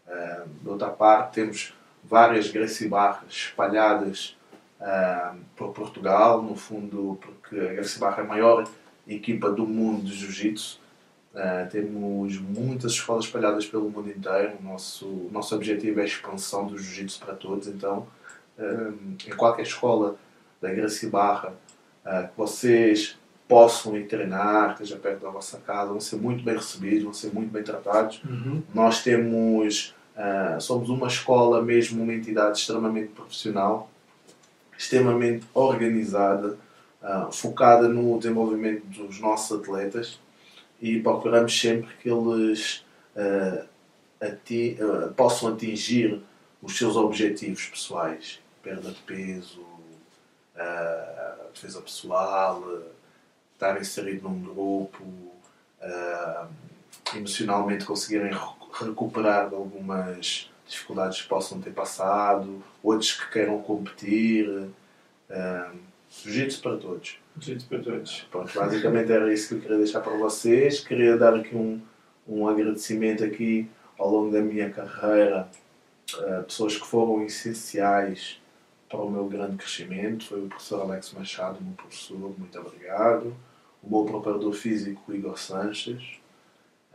eh, de outra parte, temos várias Gracie Barras espalhadas eh, por Portugal, no fundo, porque a Gracie Barra é a maior equipa do mundo de Jiu-Jitsu. Eh, temos muitas escolas espalhadas pelo mundo inteiro. O nosso, nosso objetivo é a expansão do Jiu-Jitsu para todos. Então, em qualquer escola da Gracie Barra eh, que vocês possam ir treinar, que esteja perto da vossa casa, vão ser muito bem recebidos, vão ser muito bem tratados. Uhum. Nós temos, ah, somos uma escola mesmo, uma entidade extremamente profissional, extremamente organizada, ah, focada no desenvolvimento dos nossos atletas e procuramos sempre que eles ah, ati- possam atingir os seus objetivos pessoais, perda de peso, defesa pessoal, estar inserido num grupo, ah, emocionalmente conseguirem re- recuperar de algumas dificuldades que possam ter passado, outros que queiram competir. ah, Jiu-jitsu para todos. Jiu-jitsu para todos. Pronto, basicamente era isso que eu queria deixar para vocês. Queria dar aqui um, um agradecimento aqui ao longo da minha carreira a pessoas que foram essenciais para o meu grande crescimento. Foi o professor Alex Machado, meu professor, muito obrigado. O meu preparador físico, Igor Sanches.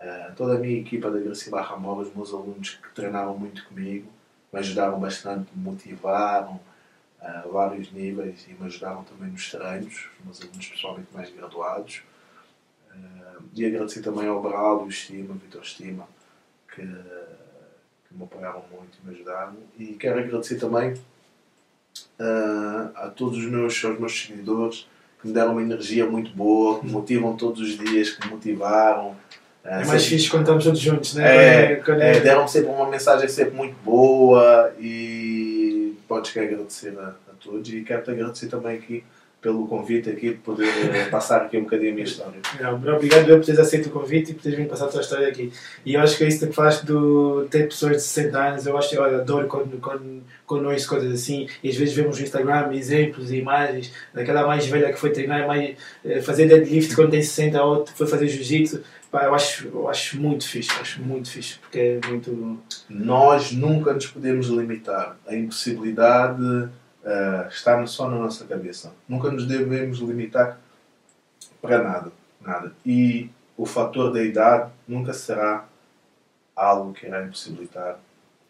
Eh, toda a minha equipa da Gracie Barra Mora, os meus alunos que treinaram muito comigo, me ajudaram bastante, me motivaram a vários níveis e me ajudaram também nos treinos, os meus alunos pessoalmente mais graduados. Eh, e agradecer também ao Braulio Estima, Vitor Estima, que, que me apoiaram muito e me ajudaram. E quero agradecer também eh, a todos os meus, aos meus seguidores que me deram uma energia muito boa, que me motivam todos os dias, que me motivaram. Eh, É mais sempre- fixe quando estamos todos juntos, né? É, Quando é, deram sempre uma mensagem sempre muito boa e podes que agradecer a, a todos e quero-te agradecer também aqui pelo convite aqui de poder eh, passar aqui um bocadinho a minha história. Não, obrigado eu por teres aceito o convite e por teres vindo passar a tua história aqui. E eu acho que é isso que falaste do ter pessoas de 60 anos, eu acho que olha, adoro quando, quando, quando ouço coisas assim, e às vezes vemos no Instagram exemplos e imagens daquela mais velha que foi treinar, mais, eh, fazer deadlift quando tem 60, ou foi fazer jiu-jitsu. Eu acho, eu acho muito fixe, acho muito fixe, porque é muito. Nós nunca nos podemos limitar. A impossibilidade eh, está só na nossa cabeça. Nunca nos devemos limitar para nada. nada. E o fator da idade nunca será algo que irá impossibilitar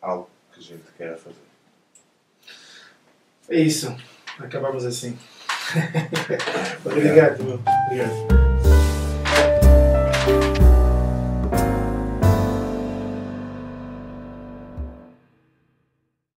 algo que a gente queira fazer. É isso, acabamos assim. Obrigado, meu. Obrigado.